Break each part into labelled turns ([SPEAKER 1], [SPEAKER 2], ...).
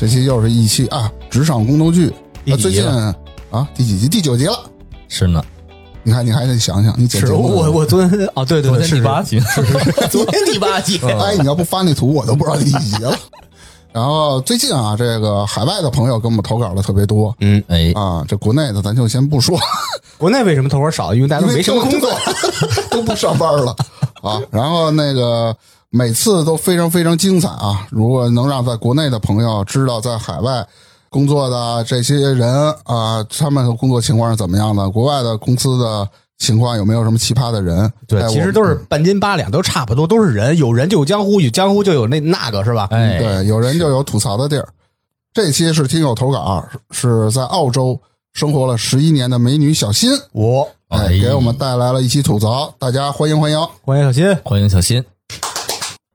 [SPEAKER 1] 这期又是一期啊，职场宫斗剧。
[SPEAKER 2] 那
[SPEAKER 1] 啊最近啊，第几集？第九集了。
[SPEAKER 3] 是呢，
[SPEAKER 1] 你看，你还得想想，你
[SPEAKER 2] 我我昨天啊，对对
[SPEAKER 3] 昨
[SPEAKER 2] 对，
[SPEAKER 3] 第八，集，
[SPEAKER 2] 是是是 昨天第八集，
[SPEAKER 1] 哎，你要不发那图，我都不知道第几集了。然后最近啊，这个海外的朋友给我们投稿的特别多
[SPEAKER 2] 嗯，
[SPEAKER 3] 哎，
[SPEAKER 1] 啊，这国内的咱就先不说，
[SPEAKER 2] 国内为什么投稿少？因为大家都没什么工作，
[SPEAKER 1] 都不上班了啊。然后那个每次都非常非常精彩啊！如果能让在国内的朋友知道在海外工作的这些人啊，他们的工作情况是怎么样的，国外的公司的情况有没有什么奇葩的人？
[SPEAKER 2] 对
[SPEAKER 1] 哎，
[SPEAKER 2] 其实都是半斤八两，都差不多，都是人，有人就有江湖，有江湖就有那那个，是吧？
[SPEAKER 3] 哎，
[SPEAKER 1] 对，有人就有吐槽的地儿。这期是听友投稿，是在澳洲生活了十一年的美女小新，
[SPEAKER 2] 我
[SPEAKER 1] 哎，
[SPEAKER 3] 哎
[SPEAKER 1] 给我们带来了一期吐槽，大家欢迎欢迎。
[SPEAKER 2] 欢迎小新，
[SPEAKER 3] 欢迎小新，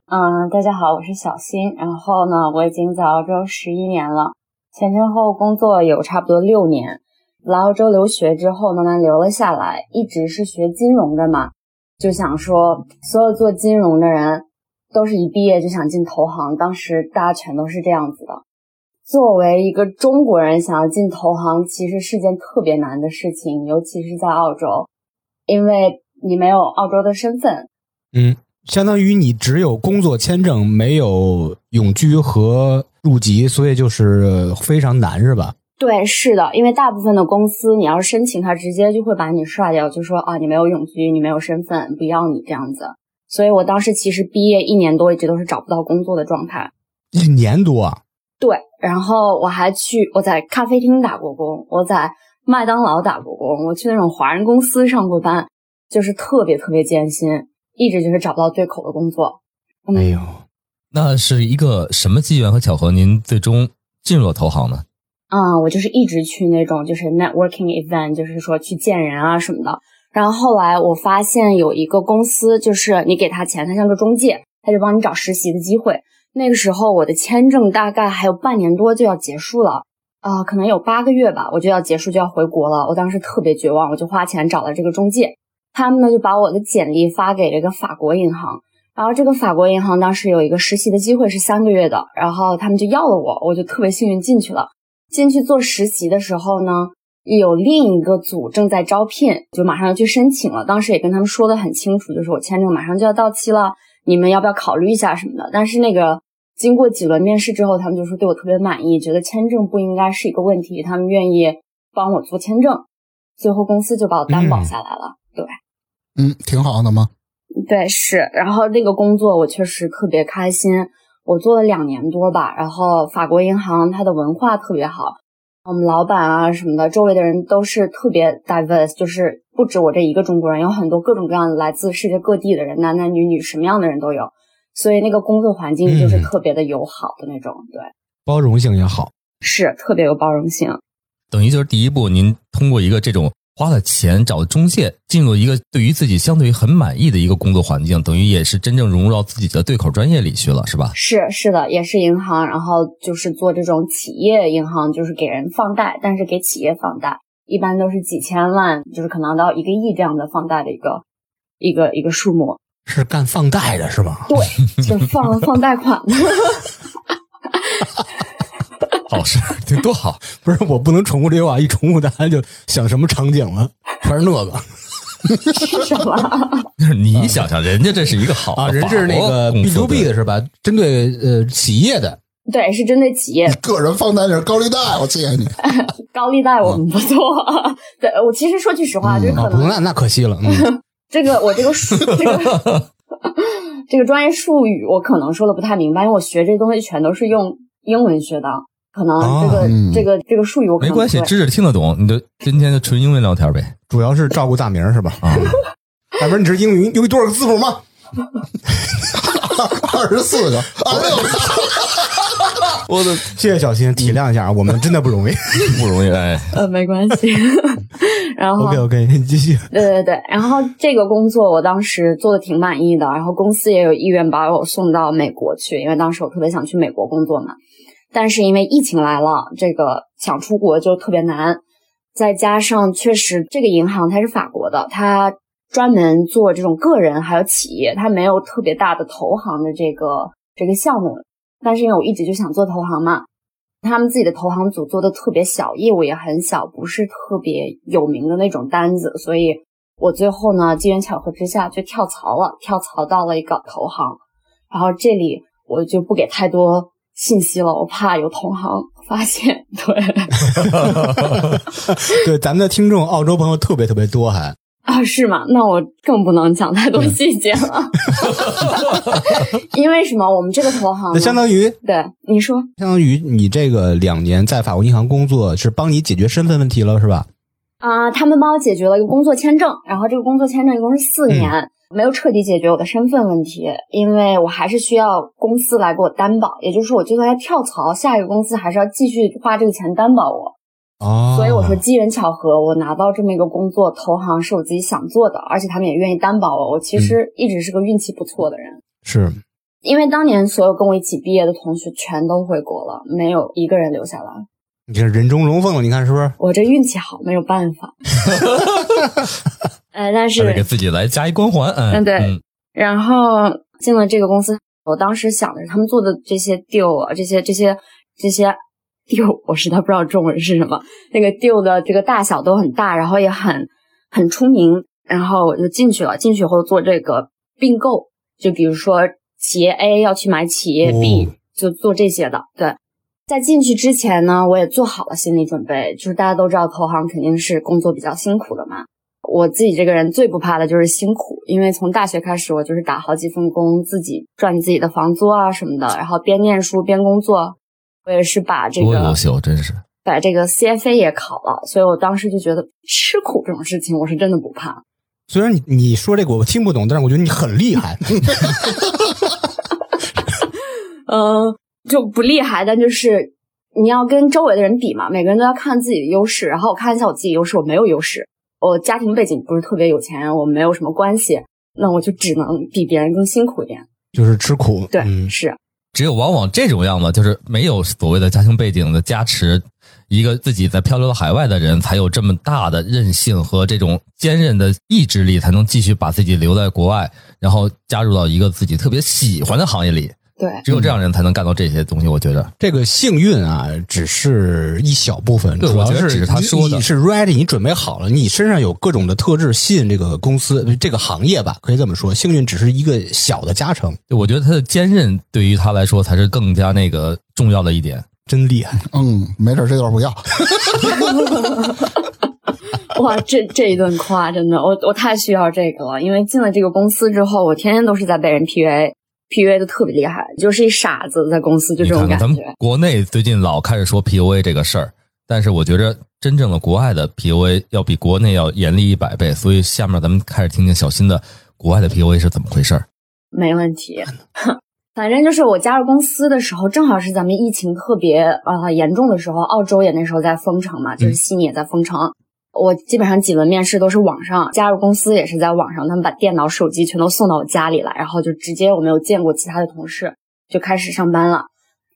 [SPEAKER 4] 嗯，大家好，我是小新。然后呢，我已经在澳洲十一年了，前前后后工作有差不多六年。来澳洲留学之后，慢慢留了下来，一直是学金融的嘛，就想说，所有做金融的人都是一毕业就想进投行，当时大家全都是这样子的。作为一个中国人，想要进投行，其实是件特别难的事情，尤其是在澳洲，因为你没有澳洲的身份，
[SPEAKER 2] 嗯，相当于你只有工作签证，没有永居和入籍，所以就是非常难，是吧？
[SPEAKER 4] 对，是的，因为大部分的公司，你要是申请，他直接就会把你刷掉，就说啊，你没有永居，你没有身份，不要你这样子。所以我当时其实毕业一年多，一直都是找不到工作的状态。
[SPEAKER 2] 一年多啊，
[SPEAKER 4] 对，然后我还去我在咖啡厅打过工，我在麦当劳打过工，我去那种华人公司上过班，就是特别特别艰辛，一直就是找不到对口的工作。嗯
[SPEAKER 2] 哎呦，
[SPEAKER 3] 那是一个什么机缘和巧合，您最终进入了投行呢？
[SPEAKER 4] 嗯，我就是一直去那种就是 networking event，就是说去见人啊什么的。然后后来我发现有一个公司，就是你给他钱，他像个中介，他就帮你找实习的机会。那个时候我的签证大概还有半年多就要结束了，啊、可能有八个月吧，我就要结束就要回国了。我当时特别绝望，我就花钱找了这个中介，他们呢就把我的简历发给这个法国银行。然后这个法国银行当时有一个实习的机会是三个月的，然后他们就要了我，我就特别幸运进去了。进去做实习的时候呢，有另一个组正在招聘，就马上要去申请了。当时也跟他们说的很清楚，就是我签证马上就要到期了，你们要不要考虑一下什么的？但是那个经过几轮面试之后，他们就说对我特别满意，觉得签证不应该是一个问题，他们愿意帮我做签证。最后公司就把我担保下来了。对
[SPEAKER 1] 嗯，挺好的吗。
[SPEAKER 4] 对是，然后那个工作我确实特别开心。我做了两年多吧，然后法国银行它的文化特别好，我们老板啊什么的，周围的人都是特别 diverse，就是不止我这一个中国人，有很多各种各样来自世界各地的人，男男女女什么样的人都有，所以那个工作环境就是
[SPEAKER 2] 嗯
[SPEAKER 4] 特别的友好的那种，对，
[SPEAKER 2] 包容性也好，
[SPEAKER 4] 是特别有包容性。
[SPEAKER 3] 等于就是第一步，您通过一个这种花了钱找中介，进入一个对于自己相对于很满意的一个工作环境，等于也是真正融入到自己的对口专业里去了，是吧？
[SPEAKER 4] 是是的，也是银行，然后就是做这种企业银行，就是给人放贷，但是给企业放贷，一般都是几千万，就是可能到一个亿这样的放贷的一个一个一个数目。
[SPEAKER 2] 是干放贷的是吧？
[SPEAKER 4] 对，就放放贷款的。
[SPEAKER 3] 好 事，这多好！
[SPEAKER 2] 不是，我不能重复这句话，一重复大家就想什么场景了，全是那个
[SPEAKER 4] 是什么？
[SPEAKER 3] 就是你想想，人家这是一个好
[SPEAKER 2] 啊，人是那个 B
[SPEAKER 3] 司
[SPEAKER 2] to B 的是吧？针对呃企业的，
[SPEAKER 4] 对，是针对企业
[SPEAKER 1] 个人放贷那是高利贷，我建议你。
[SPEAKER 4] 高利贷，我 们不做。对我其实说句实话，就是
[SPEAKER 2] 啊，
[SPEAKER 4] 可能
[SPEAKER 2] 不那那可惜了，嗯，
[SPEAKER 4] 这个我这个数这个这个专业术语我可能说的不太明白，因为我学这东西全都是用英文学的，可能这个、这个这个术语我
[SPEAKER 3] 没关系，知识听得懂，你就今天就纯英文聊天呗。
[SPEAKER 2] 主要是照顾大名是吧？
[SPEAKER 3] 啊，
[SPEAKER 2] 大明，你知道英语有多少个字母吗？
[SPEAKER 1] 二十四个，二十六个，
[SPEAKER 3] 我的
[SPEAKER 2] 谢谢小新，体谅一下啊，我们真的不容易。
[SPEAKER 3] 不容易哎，
[SPEAKER 4] 呃，没关系。然后
[SPEAKER 2] OK OK，你继续。
[SPEAKER 4] 对对对，然后这个工作我当时做的挺满意的，然后公司也有意愿把我送到美国去，因为当时我特别想去美国工作嘛。但是因为疫情来了，这个想出国就特别难，再加上确实这个银行它是法国的，它专门做这种个人还有企业，它没有特别大的投行的这个这个项目。但是因为我一直就想做投行嘛，他们自己的投行组做的特别小，业务也很小，不是特别有名的那种单子，所以我最后呢，机缘巧合之下就跳槽了，跳槽到了一个投行。然后这里我就不给太多信息了，我怕有同行发现。对
[SPEAKER 2] 对，咱们的听众澳洲朋友特别特别多，还
[SPEAKER 4] 啊，是吗？那我更不能讲太多细节了，因为什么？我们这个投行
[SPEAKER 2] 那相当于
[SPEAKER 4] 对你说，
[SPEAKER 2] 相当于你这个两年在法国银行工作，是帮你解决身份问题了，是吧？
[SPEAKER 4] 啊、他们帮我解决了一个工作签证，然后这个工作签证一共是四年，没有彻底解决我的身份问题，因为我还是需要公司来给我担保，也就是说，我就算要跳槽，下一个公司还是要继续花这个钱担保我。
[SPEAKER 2] 哦，
[SPEAKER 4] 所以我说机缘巧合，我拿到这么一个工作，投行是我自己想做的，而且他们也愿意担保我。我其实一直是个运气不错的人，
[SPEAKER 2] 是
[SPEAKER 4] 因为当年所有跟我一起毕业的同学全都回国了，没有一个人留下来。
[SPEAKER 2] 你这人中龙凤了，你看是不是？
[SPEAKER 4] 我这运气好，没有办法。呃，但是
[SPEAKER 3] 给自己来加一光环。嗯
[SPEAKER 4] 嗯对然后进了这个公司，我当时想的是他们做的这些 deal 啊，这些这些这些 deal，我实在不知道中文是什么。那个 deal 的这个大小都很大，然后也很很出名。然后我就进去了，进去后做这个并购，就比如说企业 A 要去买企业 B，、
[SPEAKER 2] 哦
[SPEAKER 4] 就做这些的。对，在进去之前呢，我也做好了心理准备，就是大家都知道投行肯定是工作比较辛苦的嘛。我自己这个人最不怕的就是辛苦，因为从大学开始，我就是打好几份工，自己赚自己的房租啊什么的，然后边念书边工作。我也是把这个
[SPEAKER 3] 多优秀，真是。
[SPEAKER 4] 把这个 CFA 也考了，所以我当时就觉得吃苦这种事情我是真的不怕。
[SPEAKER 2] 虽然你你说这个我听不懂，但是我觉得你很厉害。
[SPEAKER 4] 嗯，就不厉害，但就是你要跟周围的人比嘛，每个人都要看自己的优势。然后我看一下我自己优势，我没有优势，我家庭背景不是特别有钱，我没有什么关系，那我就只能比别人更辛苦一点。
[SPEAKER 2] 就是吃苦，
[SPEAKER 4] 对，
[SPEAKER 2] 嗯，
[SPEAKER 4] 是
[SPEAKER 3] 只有往往这种样子，就是没有所谓的家庭背景的加持，一个自己在漂流到海外的人，才有这么大的韧性和这种坚韧的意志力，才能继续把自己留在国外，然后加入到一个自己特别喜欢的行业里。
[SPEAKER 4] 对，
[SPEAKER 3] 只有这样人才能干到这些东西。我觉得，
[SPEAKER 2] 这个幸运啊，只是一小部分，
[SPEAKER 3] 对
[SPEAKER 2] 主要是
[SPEAKER 3] 我觉得只是他说的
[SPEAKER 2] 你你是 ready，你准备好了，你身上有各种的特质，吸引这个公司、这个行业吧，可以这么说。幸运只是一个小的加成，
[SPEAKER 3] 对我觉得他的坚韧对于他来说才是更加那个重要的一点。
[SPEAKER 2] 真厉害。
[SPEAKER 1] 嗯，没事，这段不要。
[SPEAKER 4] 哇，这这一顿夸真的，我我太需要这个了，因为进了这个公司之后，我天天都是在被人 PUA，PUA 的特别厉害，就是一傻子在公司就这种
[SPEAKER 3] 你看看，咱们
[SPEAKER 4] 感觉。
[SPEAKER 3] 国内最近老开始说 PUA 这个事儿，但是我觉着真正的国外的 PUA 要比国内要严厉一百倍。所以下面咱们开始听听小新的国外的 PUA 是怎么回事儿。
[SPEAKER 4] 没问题。反正就是我加入公司的时候，正好是咱们疫情特别呃严重的时候，澳洲也那时候在封城嘛，就是悉尼也在封城。我基本上几轮面试都是网上，加入公司也是在网上，他们把电脑、手机全都送到我家里来，然后就直接我没有见过其他的同事，就开始上班了。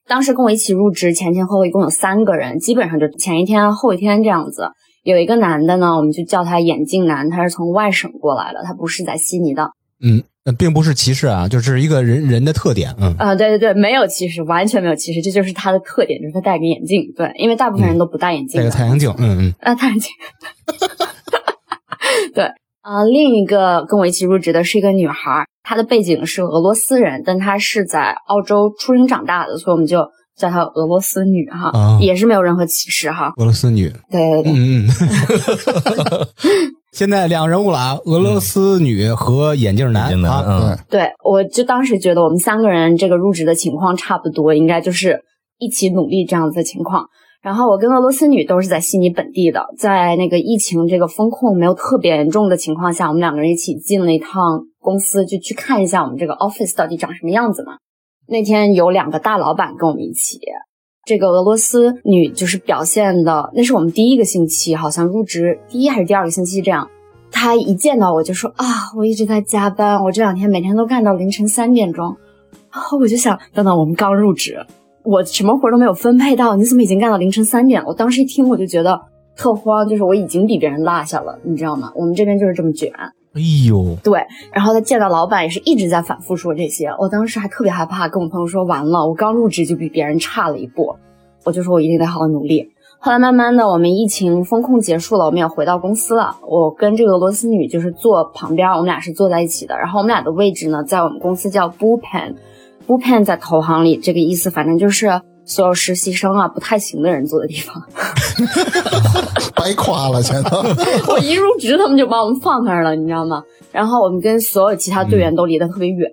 [SPEAKER 4] 当时跟我一起入职前前后后一共有三个人，基本上就前一天后一天这样子。有一个男的呢，我们就叫他眼镜男，他是从外省过来的，他不是在悉尼的。
[SPEAKER 2] 嗯，呃并不是歧视啊，就是一个人人的特点。嗯，
[SPEAKER 4] 啊、对对对，没有歧视，完全没有歧视，这就是他的特点，就是他戴个眼镜。对，因为大部分人都不戴眼镜
[SPEAKER 2] 戴
[SPEAKER 4] 的。
[SPEAKER 2] 个太阳镜。嗯嗯，
[SPEAKER 4] 啊，太阳镜。对啊、另一个跟我一起入职的是一个女孩儿，她的背景是俄罗斯人，但她是在澳洲出生长大的，所以我们就叫她俄罗斯女哈，
[SPEAKER 2] 啊
[SPEAKER 4] 也是没有任何歧视哈。
[SPEAKER 2] 俄罗斯女。
[SPEAKER 4] 对对对，
[SPEAKER 2] 嗯嗯。现在两人物了啊，俄罗斯女和眼镜男啊。
[SPEAKER 3] 嗯，
[SPEAKER 1] 对，
[SPEAKER 4] 我就当时觉得我们三个人这个入职的情况差不多，应该就是一起努力这样子的情况。然后我跟俄罗斯女都是在悉尼本地的，在那个疫情这个风控没有特别严重的情况下，我们两个人一起进了一趟公司，就去看一下我们这个 office 到底长什么样子嘛。那天有两个大老板跟我们一起，这个俄罗斯女就是表现的，那是我们第一个星期，好像入职第一还是第二个星期这样。她一见到我就说啊，我一直在加班，我这两天每天都干到凌晨三点钟。然后我就想，等等，我们刚入职，我什么活都没有分配到，你怎么已经干到凌晨三点了？我当时一听我就觉得特慌，就是我已经比别人落下了，你知道吗？我们这边就是这么卷。
[SPEAKER 2] 哎呦，
[SPEAKER 4] 对，然后他见到老板也是一直在反复说这些，我当时还特别害怕，跟我朋友说完了，我刚入职就比别人差了一步，我就说我一定得好好努力。后来慢慢的，我们疫情风控结束了，我们也回到公司了。我跟这个俄罗斯女就是坐旁边，我们俩是坐在一起的。然后我们俩的位置呢，在我们公司叫 bullpen，bullpen 在投行里这个意思，反正就是所有实习生啊不太行的人坐的地方。
[SPEAKER 1] 白夸了，全都。
[SPEAKER 4] 我一入职，他们就把我们放那儿了，你知道吗？然后我们跟所有其他队员都离得特别远，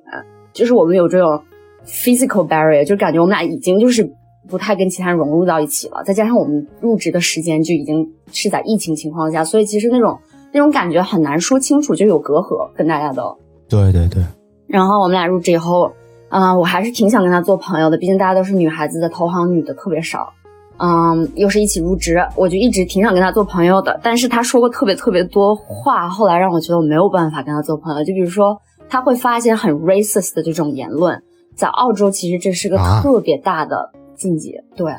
[SPEAKER 4] 就是我们有这种 physical barrier，就感觉我们俩已经就是不太跟其他人融入到一起了。再加上我们入职的时间就已经是在疫情情况下，所以其实那种那种感觉很难说清楚，就有隔阂跟大家都。
[SPEAKER 2] 对对对。
[SPEAKER 4] 然后我们俩入职以后，嗯，我还是挺想跟他做朋友的，毕竟大家都是女孩子的，投行女的特别少。嗯，又是一起入职，我就一直挺想跟他做朋友的。但是他说过特别特别多话，后来让我觉得我没有办法跟他做朋友。就比如说，他会发一些很 racist 的这种言论，在澳洲其实这是个特别大的禁忌。对，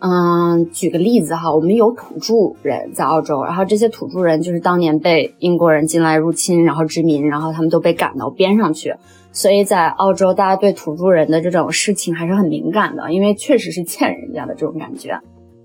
[SPEAKER 4] 嗯，举个例子哈，我们有土著人在澳洲，然后这些土著人就是当年被英国人进来入侵，然后殖民，然后他们都被赶到边上去。所以在澳洲，大家对土著人的这种事情还是很敏感的，因为确实是欠人家的这种感觉。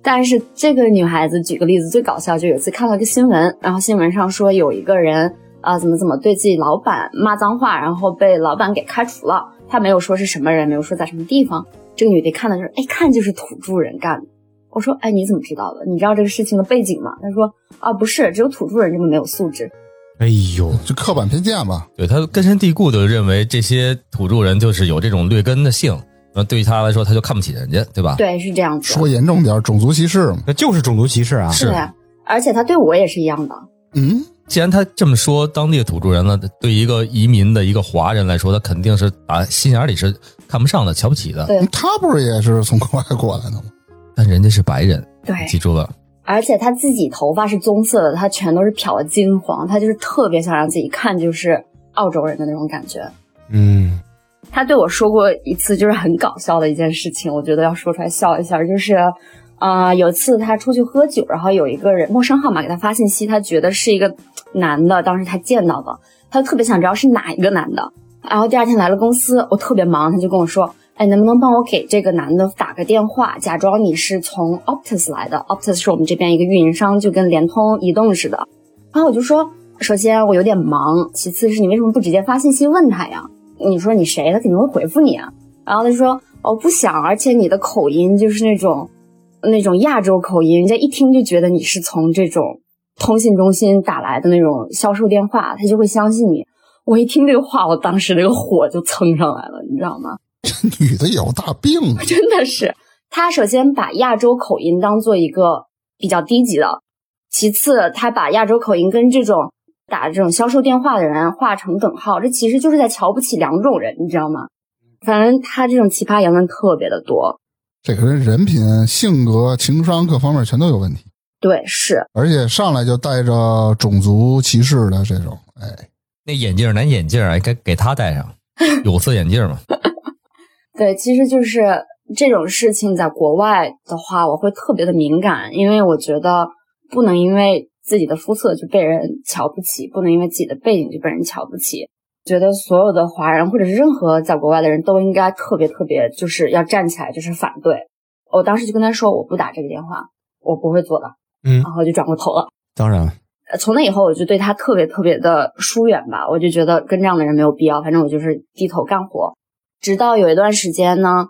[SPEAKER 4] 但是这个女孩子，举个例子，最搞笑就有次看到一个新闻，然后新闻上说有一个人啊怎么怎么对自己老板骂脏话，然后被老板给开除了。他没有说是什么人，没有说在什么地方。这个女的看的时候，哎，看就是土著人干的。我说，哎，你怎么知道的？你知道这个事情的背景吗？他说，啊，不是，只有土著人这么没有素质。
[SPEAKER 2] 哎呦，
[SPEAKER 1] 就刻板偏见吧。
[SPEAKER 3] 对他根深蒂固的认为这些土著人就是有这种劣根的性，那对于他来说，他就看不起人家，对吧？
[SPEAKER 4] 对，是这样子。
[SPEAKER 1] 说严重点，种族歧视嘛。
[SPEAKER 2] 那就是种族歧视啊！
[SPEAKER 4] 是，而且他对我也是一样的。
[SPEAKER 1] 嗯，
[SPEAKER 3] 既然他这么说，当地的土著人了，对一个移民的一个华人来说，他肯定是打心眼里是看不上的、瞧不起的。
[SPEAKER 4] 对，
[SPEAKER 1] 他不是也是从国外过来的吗？
[SPEAKER 3] 但人家是白人，
[SPEAKER 4] 对，
[SPEAKER 3] 记住了。
[SPEAKER 4] 而且他自己头发是棕色的，他全都是漂的金黄，他就是特别想让自己看就是澳洲人的那种感觉。
[SPEAKER 2] 嗯，
[SPEAKER 4] 他对我说过一次就是很搞笑的一件事情，我觉得要说出来笑一下，就是啊，有一次他出去喝酒，然后有一个人陌生号码给他发信息，他觉得是一个男的，当时他见到的，他特别想知道是哪一个男的。然后第二天来了公司，我特别忙，他就跟我说。哎，能不能帮我给这个男的打个电话，假装你是从 Optus 来的？Optus 是我们这边一个运营商，就跟联通、移动似的。然后我就说，首先我有点忙，其次是你为什么不直接发信息问他呀？你说你谁，他肯定会回复你啊。然后他就说，我不想，而且你的口音就是那种那种亚洲口音，人家一听就觉得你是从这种通信中心打来的那种销售电话，他就会相信你。我一听这个话，我当时那个火就蹭上来了，你知道吗？
[SPEAKER 1] 这 女的有大病啊！
[SPEAKER 4] 真的是，她首先把亚洲口音当做一个比较低级的，其次她把亚洲口音跟这种打这种销售电话的人画成等号，这其实就是在瞧不起两种人，你知道吗？反正她这种奇葩言论特别的多。
[SPEAKER 1] 这个人人品、性格、情商各方面全都有问题。
[SPEAKER 4] 对，是，
[SPEAKER 1] 而且上来就带着种族歧视的这种，哎，
[SPEAKER 3] 那眼镜男眼镜啊，该给他戴上有色眼镜嘛。
[SPEAKER 4] 对，其实就是这种事情，在国外的话，我会特别的敏感，因为我觉得不能因为自己的肤色就被人瞧不起，不能因为自己的背景就被人瞧不起。觉得所有的华人或者是任何在国外的人都应该特别特别，就是要站起来，就是反对。我当时就跟他说，我不打这个电话，我不会做的。
[SPEAKER 2] 嗯，
[SPEAKER 4] 然后就转过头了。
[SPEAKER 2] 当然了，
[SPEAKER 4] 从那以后我就对他特别特别的疏远吧，我就觉得跟这样的人没有必要，反正我就是低头干活。直到有一段时间呢，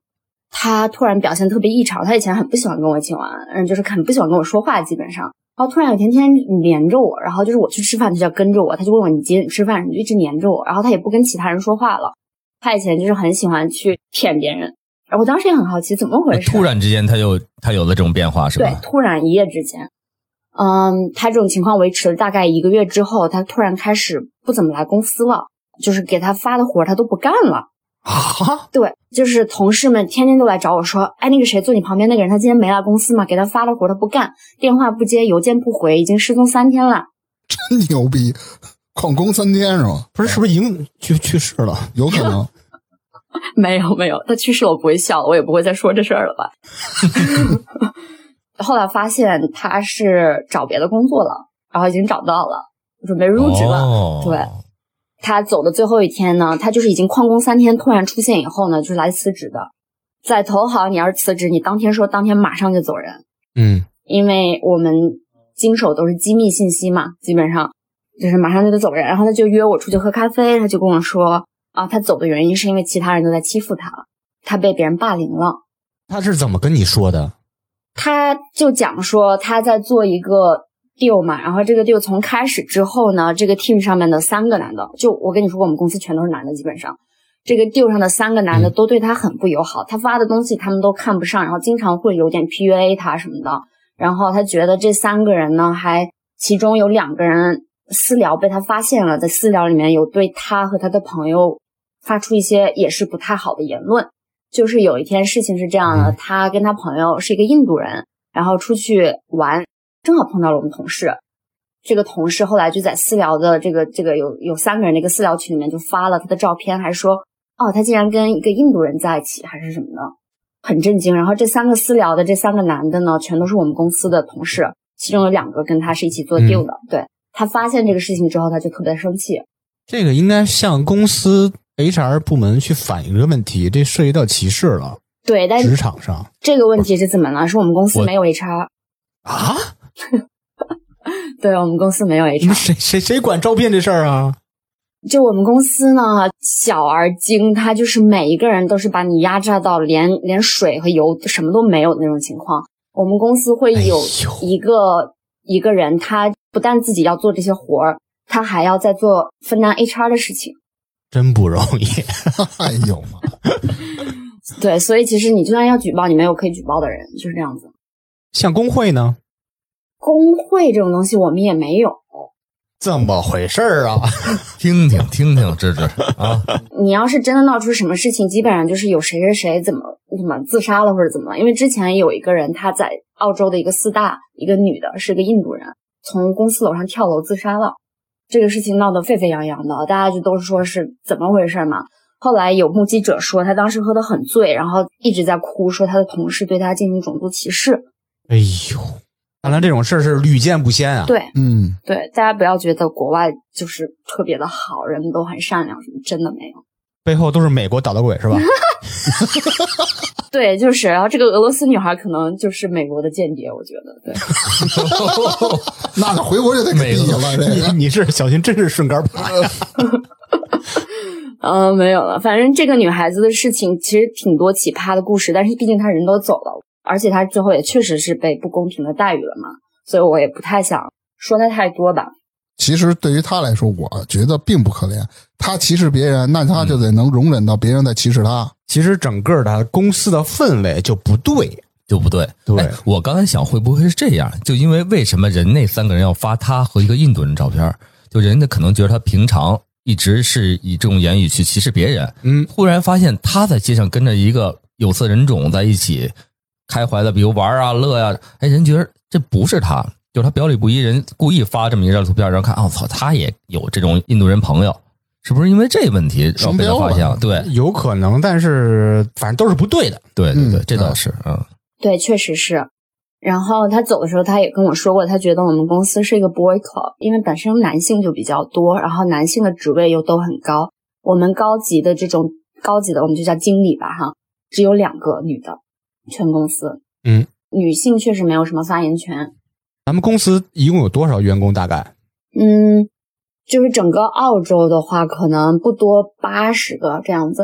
[SPEAKER 4] 他突然表现特别异常。他以前很不喜欢跟我一起玩，嗯，就是很不喜欢跟我说话，基本上。然后突然有天天黏着我，然后就是我去吃饭，他就要跟着我，他就问我你几点吃饭，你就一直黏着我。然后他也不跟其他人说话了。他以前就是很喜欢去骗别人，然后我当时也很好奇怎么回事。
[SPEAKER 3] 突然之间他就他有了这种变化是吧？
[SPEAKER 4] 对，突然一夜之间，嗯，他这种情况维持了大概一个月之后，他突然开始不怎么来公司了，就是给他发的活他都不干了。
[SPEAKER 2] 啊，
[SPEAKER 4] 对，就是同事们天天都来找我说，哎，那个谁坐你旁边那个人，他今天没来公司嘛？给他发了活他不干，电话不接，邮件不回，已经失踪三天了。
[SPEAKER 1] 真牛逼，旷工三天是吧？
[SPEAKER 2] 不是，是不是已经去去世了？
[SPEAKER 1] 有可能。
[SPEAKER 4] 没有没有，他去世了，我不会笑，我也不会再说这事儿了吧。后来发现他是找别的工作了，然后已经找到了，准备入职了。
[SPEAKER 3] 哦
[SPEAKER 4] 对他走的最后一天呢，他就是已经旷工三天，突然出现以后呢，就是来辞职的。在投行，你要是辞职，你当天说当天马上就走人，
[SPEAKER 2] 嗯，
[SPEAKER 4] 因为我们经手都是机密信息嘛，基本上就是马上就得走人。然后他就约我出去喝咖啡，他就跟我说啊，他走的原因是因为其他人都在欺负他，他被别人霸凌了。
[SPEAKER 2] 他是怎么跟你说的？
[SPEAKER 4] 他就讲说他在做一个 deal 嘛，然后这个 deal 从开始之后呢，这个 team 上面的三个男的，就我跟你说，我们公司全都是男的，基本上。这个 deal 上的三个男的都对他很不友好，他发的东西他们都看不上，然后经常会有点 PUA 他什么的，然后他觉得这三个人呢，还其中有两个人私聊被他发现了，在私聊里面有对他和他的朋友发出一些也是不太好的言论。就是有一天事情是这样的，他跟他朋友是一个印度人，然后出去玩，正好碰到了我们同事。这个同事后来就在私聊的这个这个有有三个人的一个私聊群里面就发了他的照片，还说哦，他竟然跟一个印度人在一起，还是什么的，很震惊。然后这三个私聊的这三个男的呢，全都是我们公司的同事，其中有两个跟他是一起做 deal 的。对他发现这个事情之后，他就特别生气。
[SPEAKER 2] 这个应该向公司 HR 部门去反映这个问题，这涉及到歧视了，
[SPEAKER 4] 对，但
[SPEAKER 2] 职场上
[SPEAKER 4] 这个问题是怎么了？是我们公司没有 HR，
[SPEAKER 2] 啊，
[SPEAKER 4] 对我们公司没有 HR。
[SPEAKER 2] 谁谁谁管招聘这事儿啊？
[SPEAKER 4] 就我们公司呢，小而精，它就是每一个人都是把你压榨到连连水和油什么都没有的那种情况。我们公司会有一个、一个人，他不但自己要做这些活儿，他还要在做分担 HR 的事情。
[SPEAKER 2] 真不容易。
[SPEAKER 1] 哎呦妈！
[SPEAKER 4] 对，所以其实你就算要举报，你没有可以举报的人，就是这样子。
[SPEAKER 2] 像工会呢，
[SPEAKER 4] 工会这种东西我们也没有。
[SPEAKER 2] 这么回事儿啊？
[SPEAKER 3] 听听听听，芝芝啊，
[SPEAKER 4] 你要是真的闹出什么事情，基本上就是有谁谁谁怎么怎么自杀了或者怎么了。因为之前有一个人他在澳洲的一个四大，一个女的，是个印度人，从公司楼上跳楼自杀了。这个事情闹得沸沸扬扬的，大家就都说是怎么回事嘛。后来有目击者说，他当时喝得很醉，然后一直在哭，说他的同事对他进行种族歧视。
[SPEAKER 2] 哎呦，看来这种事儿是屡见不鲜啊。
[SPEAKER 4] 对
[SPEAKER 1] 嗯，
[SPEAKER 4] 对，大家不要觉得国外就是特别的好，人们都很善良，什么真的没有。
[SPEAKER 2] 背后都是美国捣的鬼是吧？
[SPEAKER 4] 对，就是，然后这个俄罗斯女孩可能就是美国的间谍，我觉得，对，
[SPEAKER 1] 那回国就得给毙了，
[SPEAKER 2] 你你是小心，真是顺杆爬呀。
[SPEAKER 4] 嗯、没有了。反正这个女孩子的事情其实挺多奇葩的故事，但是毕竟她人都走了，而且他最后也确实是被不公平的待遇了嘛，所以我也不太想说他太多吧。
[SPEAKER 1] 其实对于他来说，我觉得并不可怜。他歧视别人，那他就得能容忍到别人在歧视他。
[SPEAKER 2] 其实整个的公司的氛围就不对。
[SPEAKER 3] 就不对。
[SPEAKER 2] 对
[SPEAKER 3] 哎我刚才想会不会是这样？就因为为什么人那三个人要发他和一个印度人照片？就人家可能觉得他平常一直是以这种言语去歧视别人，
[SPEAKER 2] 嗯，
[SPEAKER 3] 忽然发现他在街上跟着一个有色人种在一起开怀的，比如玩啊乐呀、哎，人觉得这不是他，就是他表里不一，人故意发这么一张图片，然后看，哦操，他也有这种印度人朋友，是不是因为这问题然后被他发现了？对
[SPEAKER 2] 有可能，但是反正都是不对的。
[SPEAKER 3] 对对对
[SPEAKER 1] 嗯，
[SPEAKER 3] 这倒是，嗯，
[SPEAKER 4] 对，确实是。然后他走的时候，他也跟我说过，他觉得我们公司是一个 boy club，因为本身男性就比较多，然后男性的职位又都很高。我们高级的这种高级的，我们就叫经理吧，哈，只有两个女的，全公司，
[SPEAKER 2] 嗯，
[SPEAKER 4] 女性确实没有什么发言权。
[SPEAKER 2] 咱们公司一共有多少员工？大概
[SPEAKER 4] 嗯，就是整个澳洲的话，可能不多八十个这样子。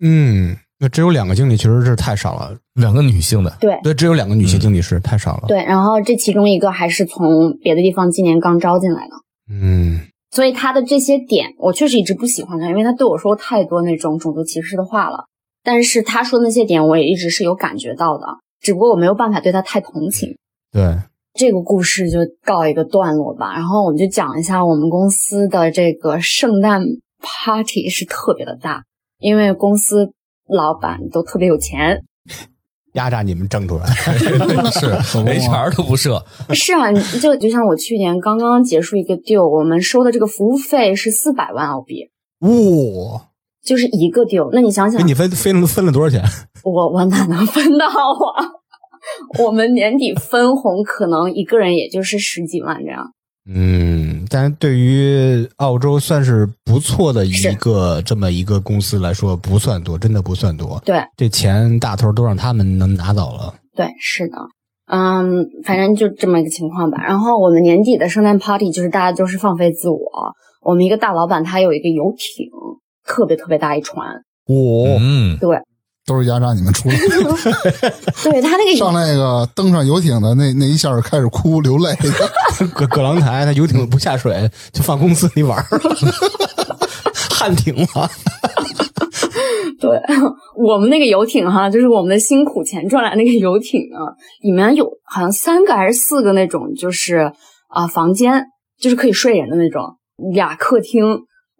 [SPEAKER 2] 嗯，那只有两个经理，其实是太少了。
[SPEAKER 3] 两个女性的，
[SPEAKER 4] 对
[SPEAKER 2] 对，只有两个女性经理是太少了。，
[SPEAKER 4] 对，然后这其中一个还是从别的地方今年刚招进来的。
[SPEAKER 2] 嗯，
[SPEAKER 4] 所以他的这些点，我确实一直不喜欢他，因为他对我说太多那种种族歧视的话了。但是他说那些点，我也一直是有感觉到的，只不过我没有办法对他太同情。
[SPEAKER 2] 对，
[SPEAKER 4] 这个故事就告一个段落吧，然后我们就讲一下我们公司的这个圣诞 party 是特别的大，因为公司老板都特别有钱。
[SPEAKER 2] 压榨你们挣出来，
[SPEAKER 3] 是 HR 都不设，
[SPEAKER 4] 是啊，就就像我去年刚刚结束一个 deal，我们收的这个服务费是四百万澳币，
[SPEAKER 2] 哇，
[SPEAKER 4] 就是一个 deal。那你想想
[SPEAKER 2] 给，你分分了分了多少钱？
[SPEAKER 4] 我我哪能分到啊？我们年底分红可能一个人也就是十几万这样。
[SPEAKER 2] 嗯，但是对于澳洲算是不错的一个这么一个公司来说，不算多，真的不算多。
[SPEAKER 4] 对
[SPEAKER 2] 这钱大头都让他们能拿走了。
[SPEAKER 4] 对，是的，嗯，反正就这么一个情况吧。然后我们年底的圣诞 party 就是大家都是放飞自我。我们一个大老板他有一个游艇，特别特别大一船，
[SPEAKER 2] 哦，
[SPEAKER 3] 嗯，
[SPEAKER 4] 对，
[SPEAKER 1] 都是压榨你们出来的。
[SPEAKER 4] 对他那个
[SPEAKER 1] 上那个登上游艇的那那一下开始哭流泪的，
[SPEAKER 2] 葛葛朗台他游艇不下水，就放公司里玩儿旱艇嘛。
[SPEAKER 4] 对我们那个游艇哈，就是我们的辛苦钱赚来那个游艇啊，里面有好像三个还是四个那种，就是啊、房间，就是可以睡人的那种，俩客厅，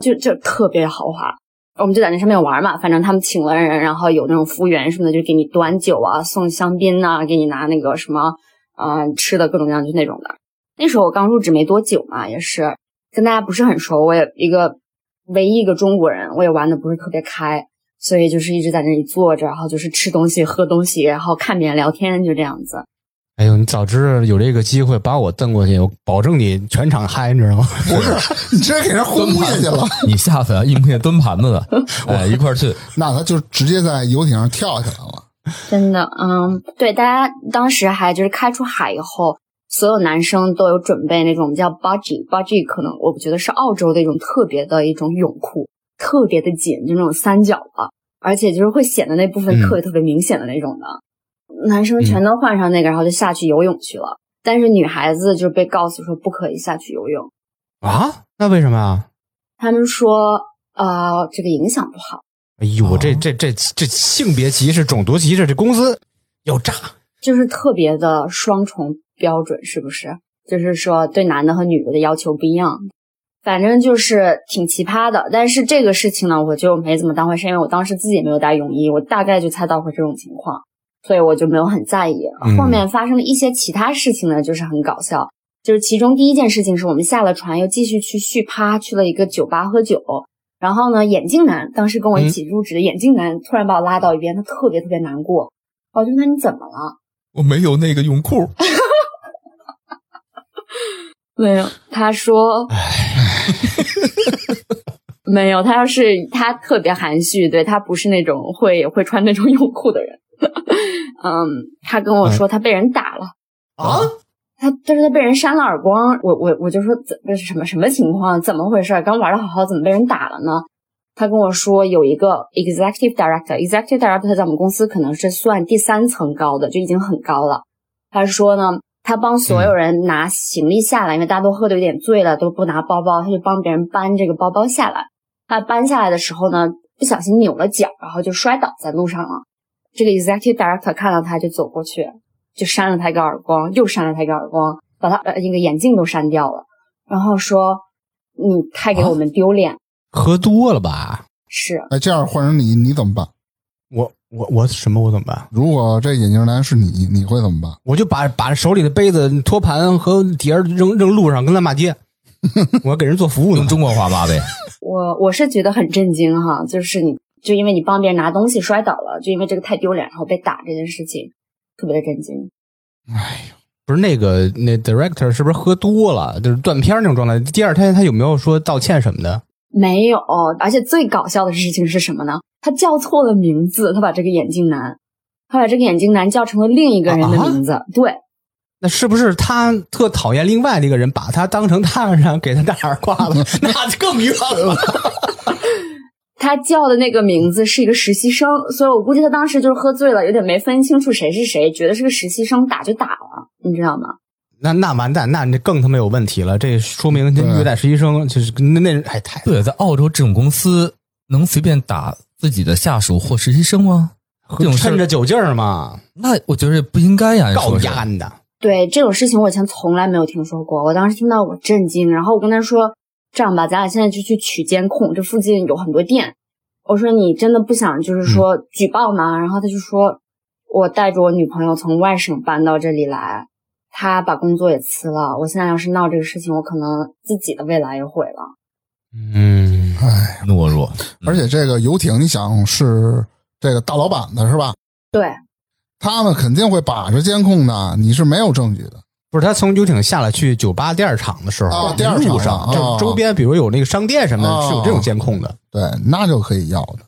[SPEAKER 4] 就就特别豪华。我们就在那上面玩嘛，反正他们请了人，然后有那种服务员什么的，就给你端酒啊，送香槟呐、给你拿那个什么啊、吃的各种各样就那种的。那时候我刚入职没多久嘛，也是跟大家不是很熟，我也一个唯一一个中国人，我也玩的不是特别开，所以就是一直在那里坐着，然后就是吃东西、喝东西，然后看别人聊天，就这样子。
[SPEAKER 2] 哎呦，你早知道有这个机会把我蹬过去，我保证你全场嗨，你知道吗？
[SPEAKER 1] 不是你直接给人轰下去了，
[SPEAKER 3] 你下次啊，应聘蹲盘子的，哎，一块儿去。
[SPEAKER 1] 那他就直接在游艇上跳下来了。
[SPEAKER 4] 真的，嗯，对，大家当时还就是开出海以后，所有男生都有准备那种叫 budgie，budgie 可能我觉得是澳洲的一种特别的一种泳裤，特别的紧，就那种三角的，而且就是会显得那部分特别特别明显的那种的。男生全都换上那个，然后就下去游泳去了。但是女孩子就被告诉说不可以下去游泳，
[SPEAKER 2] 啊？那为什么啊？
[SPEAKER 4] 他们说呃这个影响不好。
[SPEAKER 2] 哎呦，这这这这性别歧视、种族歧视，这公司要炸！
[SPEAKER 4] 就是特别的双重标准，是不是？就是说对男的和女的的要求不一样，反正就是挺奇葩的。但是这个事情呢，我就没怎么当回事，因为我当时自己也没有带泳衣，我大概就猜到会这种情况，所以我就没有很在意。
[SPEAKER 2] 嗯
[SPEAKER 4] 后面发生了一些其他事情呢，就是很搞笑。就是其中第一件事情是我们下了船，又继续去续趴，去了一个酒吧喝酒。然后呢，眼镜男当时跟我一起入职的眼镜男突然把我拉到一边，他特别特别难过。我就问他你怎么了？
[SPEAKER 3] 我没有那个泳裤，
[SPEAKER 4] 没有，他说，没有，他要是他特别含蓄，对他不是那种会会穿那种泳裤的人。嗯，他跟我说他被人打了
[SPEAKER 2] 啊，
[SPEAKER 4] 他他说他被人扇了耳光，我我我就说怎这是什么什么情况？怎么回事？刚玩的好好，怎么被人打了呢？他跟我说有一个 executive director，executive director 在我们公司可能是算第三层高的，就已经很高了。他说呢，他帮所有人拿行李下来，因为大家都喝的有点醉了，都不拿包包，他就帮别人搬这个包包下来。他搬下来的时候呢，不小心扭了脚，然后就摔倒在路上了。这个 executive director 看到他就走过去，就扇了他一个耳光，又扇了他一个耳光，把他呃那个眼镜都扇掉了，然后说你太给我们丢脸。
[SPEAKER 2] 喝多了吧？
[SPEAKER 4] 是
[SPEAKER 1] 那，这样换成你，你怎么办？
[SPEAKER 2] 我我我什么？我怎么办？
[SPEAKER 1] 如果这眼镜男是你，你会怎么办？
[SPEAKER 2] 我就把把手里的杯子、托盘和碟扔扔路上，跟他骂街。我要给人做服务
[SPEAKER 3] 用。中国话骂呗。
[SPEAKER 4] 我我是觉得很震惊哈，就是你就因为你帮别人拿东西摔倒了，就因为这个太丢脸，然后被打这件事情，特别的震惊。
[SPEAKER 2] 不是那个那 director 是不是喝多了，就是断片儿那种状态？第二天他有没有说道歉什么的？
[SPEAKER 4] 没有，而且最搞笑的事情是什么呢？他叫错了名字，他把这个眼镜男，他把这个眼镜男叫成了另一个人的名字。对，
[SPEAKER 2] 那是不是他特讨厌另外那个人，把他当成他，然后给他大耳刮了？那就更冤了。
[SPEAKER 4] 他叫的那个名字是一个实习生，所以我估计他当时就是喝醉了，有点没分清楚谁是谁，觉得是个实习生，打就打了，你知道吗？
[SPEAKER 2] 那那完蛋，那那更他妈有问题了。这说明他
[SPEAKER 1] 对
[SPEAKER 2] 虐待实习生，就是那那人哎太
[SPEAKER 3] 对，在澳洲这种公司能随便打自己的下属或实习生吗？这种
[SPEAKER 2] 趁着酒劲儿嘛，
[SPEAKER 3] 那我觉得不应该呀，
[SPEAKER 2] 告
[SPEAKER 3] 说是
[SPEAKER 2] 丫的。
[SPEAKER 4] 对这种事情，我以前从来没有听说过。我当时听到我震惊，然后我跟他说：“这样吧，咱俩现在就去取监控，这附近有很多店，我说你真的不想就是说举报吗？然后他就说，我带着我女朋友从外省搬到这里来，他把工作也辞了。我现在要是闹这个事情，我可能自己的未来也毁了。
[SPEAKER 2] 嗯，
[SPEAKER 1] 哎，
[SPEAKER 3] 懦弱，
[SPEAKER 1] 而且这个游艇，你想是这个大老板的是吧？
[SPEAKER 4] 对，
[SPEAKER 1] 他们肯定会把着监控的，你是没有证据的。
[SPEAKER 2] 不是他从游艇下来去酒吧第二场的时候，
[SPEAKER 1] 啊第二场
[SPEAKER 2] 路上
[SPEAKER 1] 啊
[SPEAKER 2] 就周边，比如有那个商店什么的，
[SPEAKER 1] 啊
[SPEAKER 2] 是有这种监控的。
[SPEAKER 1] 对，那就可以要的。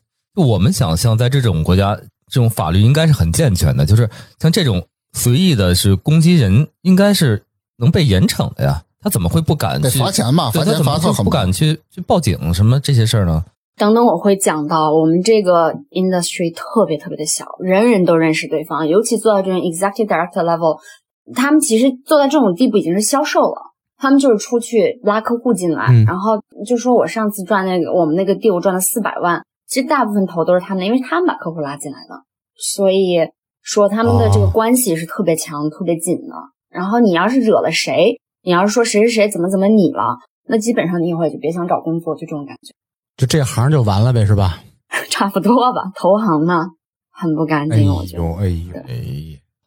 [SPEAKER 3] 我们想象在这种国家，这种法律应该是很健全的，就是像这种随意的是攻击人，应该是能被严惩的呀。他怎么会不敢
[SPEAKER 1] 得
[SPEAKER 3] 去
[SPEAKER 1] 罚钱吧？罚钱
[SPEAKER 3] 对他怎么
[SPEAKER 1] 罚特很
[SPEAKER 3] 就不敢去去报警什么这些事儿呢？
[SPEAKER 4] 等等，我会讲到我们这个 industry 特别特别的小，人人都认识对方，尤其做到这种 executive director level，他们其实做到这种地步已经是销售了。他们就是出去拉客户进来，
[SPEAKER 2] 嗯
[SPEAKER 4] 然后就说我上次赚那个我们那个 deal 赚了四百万，其实大部分头都是他们的，因为他们把客户拉进来的，所以说他们的这个
[SPEAKER 2] 哦
[SPEAKER 4] 关系是特别强、特别紧的。然后你要是惹了谁，你要是说谁谁谁怎么怎么你了，那基本上你以后也就别想找工作，就这种感觉。
[SPEAKER 2] 就这行就完了呗，是吧？
[SPEAKER 4] 差不多吧，投行嘛，很不干
[SPEAKER 2] 哎
[SPEAKER 4] 净，我觉得
[SPEAKER 2] 呦哎呦，
[SPEAKER 3] 哎，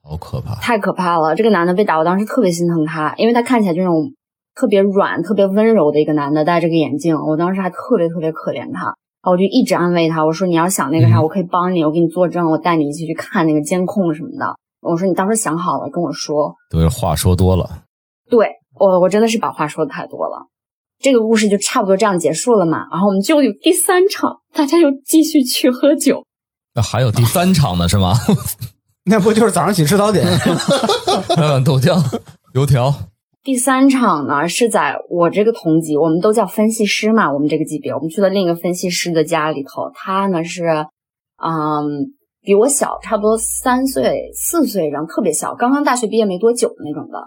[SPEAKER 3] 好可怕！
[SPEAKER 4] 太可怕了。这个男的被打，我当时特别心疼他，因为他看起来就那种特别软、特别温柔的一个男的，戴着个眼镜，我当时还特别特别可怜他。我就一直安慰他，我说你要想那个啥，
[SPEAKER 2] 嗯
[SPEAKER 4] 我可以帮你，我给你作证，我带你一起去看那个监控什么的。我说你到时候想好了跟我说。
[SPEAKER 3] 都是话说多了，
[SPEAKER 4] 对我，我真的是把话说的太多了。这个故事就差不多这样结束了嘛，然后我们就有第三场，大家又继续去喝酒。
[SPEAKER 3] 那还有第三场呢是吗？
[SPEAKER 2] 那不就是早上起吃早点？
[SPEAKER 3] 买 碗豆浆、油条，
[SPEAKER 4] 第三场呢是在我这个同级，我们都叫分析师嘛，我们这个级别，我们去了另一个分析师的家里头，他呢是，嗯，比我小差不多三岁、四岁，然后特别小，刚刚大学毕业没多久的那种的。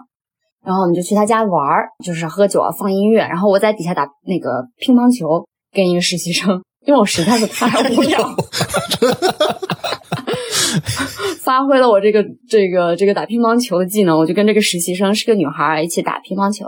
[SPEAKER 4] 然后我们就去他家玩儿，就是喝酒啊，放音乐，然后我在底下打那个乒乓球，跟一个实习生，因为我实在是太无聊，发挥了我这个这个这个打乒乓球的技能，我就跟这个实习生是个女孩儿一起打乒乓球。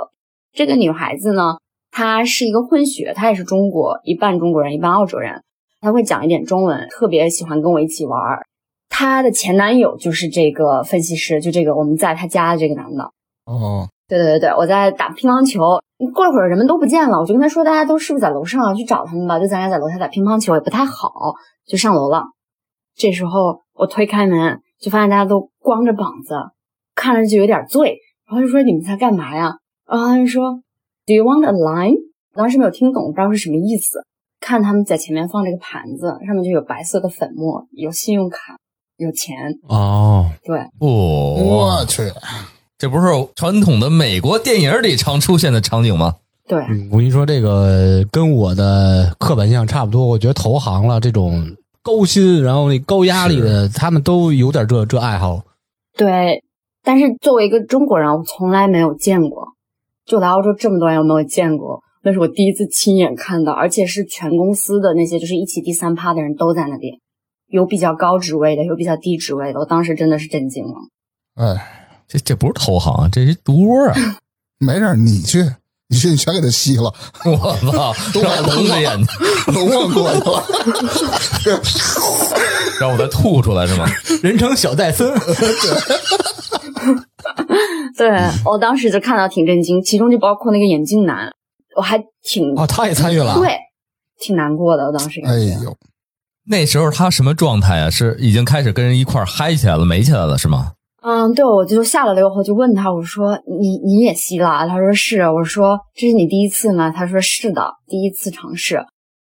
[SPEAKER 4] 这个女孩子呢，她是一个混血，她也是中国，一半中国人，一半澳洲人。她会讲一点中文，特别喜欢跟我一起玩儿。她的前男友就是这个分析师，就这个我们在她家的这个男的。
[SPEAKER 1] 哦，
[SPEAKER 4] 对对对对，我在打乒乓球，过了会儿人们都不见了，我就跟他说，大家都是不是在楼上啊？去找他们吧。就咱俩在楼下打乒乓球也不太好，就上楼了。这时候我推开门，就发现大家都光着膀子，看着就有点醉。然后就说你们在干嘛呀？然后他就说 Do you want a line？当时没有听懂，不知道是什么意思。看他们在前面放这个盘子，上面就有白色的粉末，有信用卡，有钱。
[SPEAKER 2] 哦，
[SPEAKER 4] 对，
[SPEAKER 3] 哦，
[SPEAKER 1] 我去，
[SPEAKER 3] 这不是传统的美国电影里常出现的场景吗？
[SPEAKER 4] 对，
[SPEAKER 2] 嗯我跟你说，这个跟我的刻板印象差不多。我觉得投行了这种高薪，然后那高压力的，他们都有点这这爱好。
[SPEAKER 4] 对，但是作为一个中国人，我从来没有见过。就来澳洲这么多年，我没有见过，那是我第一次亲眼看到，而且是全公司的那些就是一起第三趴的人都在那边，有比较高职位的，有比较低职位的。我当时真的是震惊了。
[SPEAKER 1] 哎，
[SPEAKER 3] 这这不是投行，这是毒窝啊！
[SPEAKER 1] 没事，你去，你去，你全给他吸了，
[SPEAKER 3] 我操，让我蒙着眼睛，
[SPEAKER 1] 龙王过去了。
[SPEAKER 3] 让我再吐出来是吗？
[SPEAKER 2] 人称小戴森，
[SPEAKER 4] 对我当时就看到挺震惊，其中就包括那个眼镜男，我还挺、
[SPEAKER 2] 哦，他也参与了。
[SPEAKER 4] 对，挺难过的。我当时感
[SPEAKER 1] 哎。呦，
[SPEAKER 3] 那时候他什么状态啊？是已经开始跟人一块嗨起来了，美起来了是吗？
[SPEAKER 4] 嗯，对，我就下了楼以后就问他，我说你你也吸了？他说是。我说这是你第一次吗？他说是的，第一次尝试。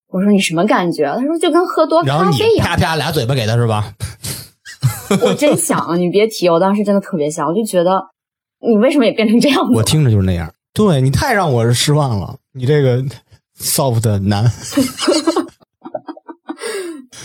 [SPEAKER 4] 我说你什么感觉？他说就跟喝多咖啡一样。
[SPEAKER 2] 啪啪俩嘴巴给他是吧？
[SPEAKER 4] 我真想，你别提，我当时真的特别想，我就觉得你为什么也变成这样子？
[SPEAKER 2] 我听着就是那样。对你太让我失望了，你这个 soft 男。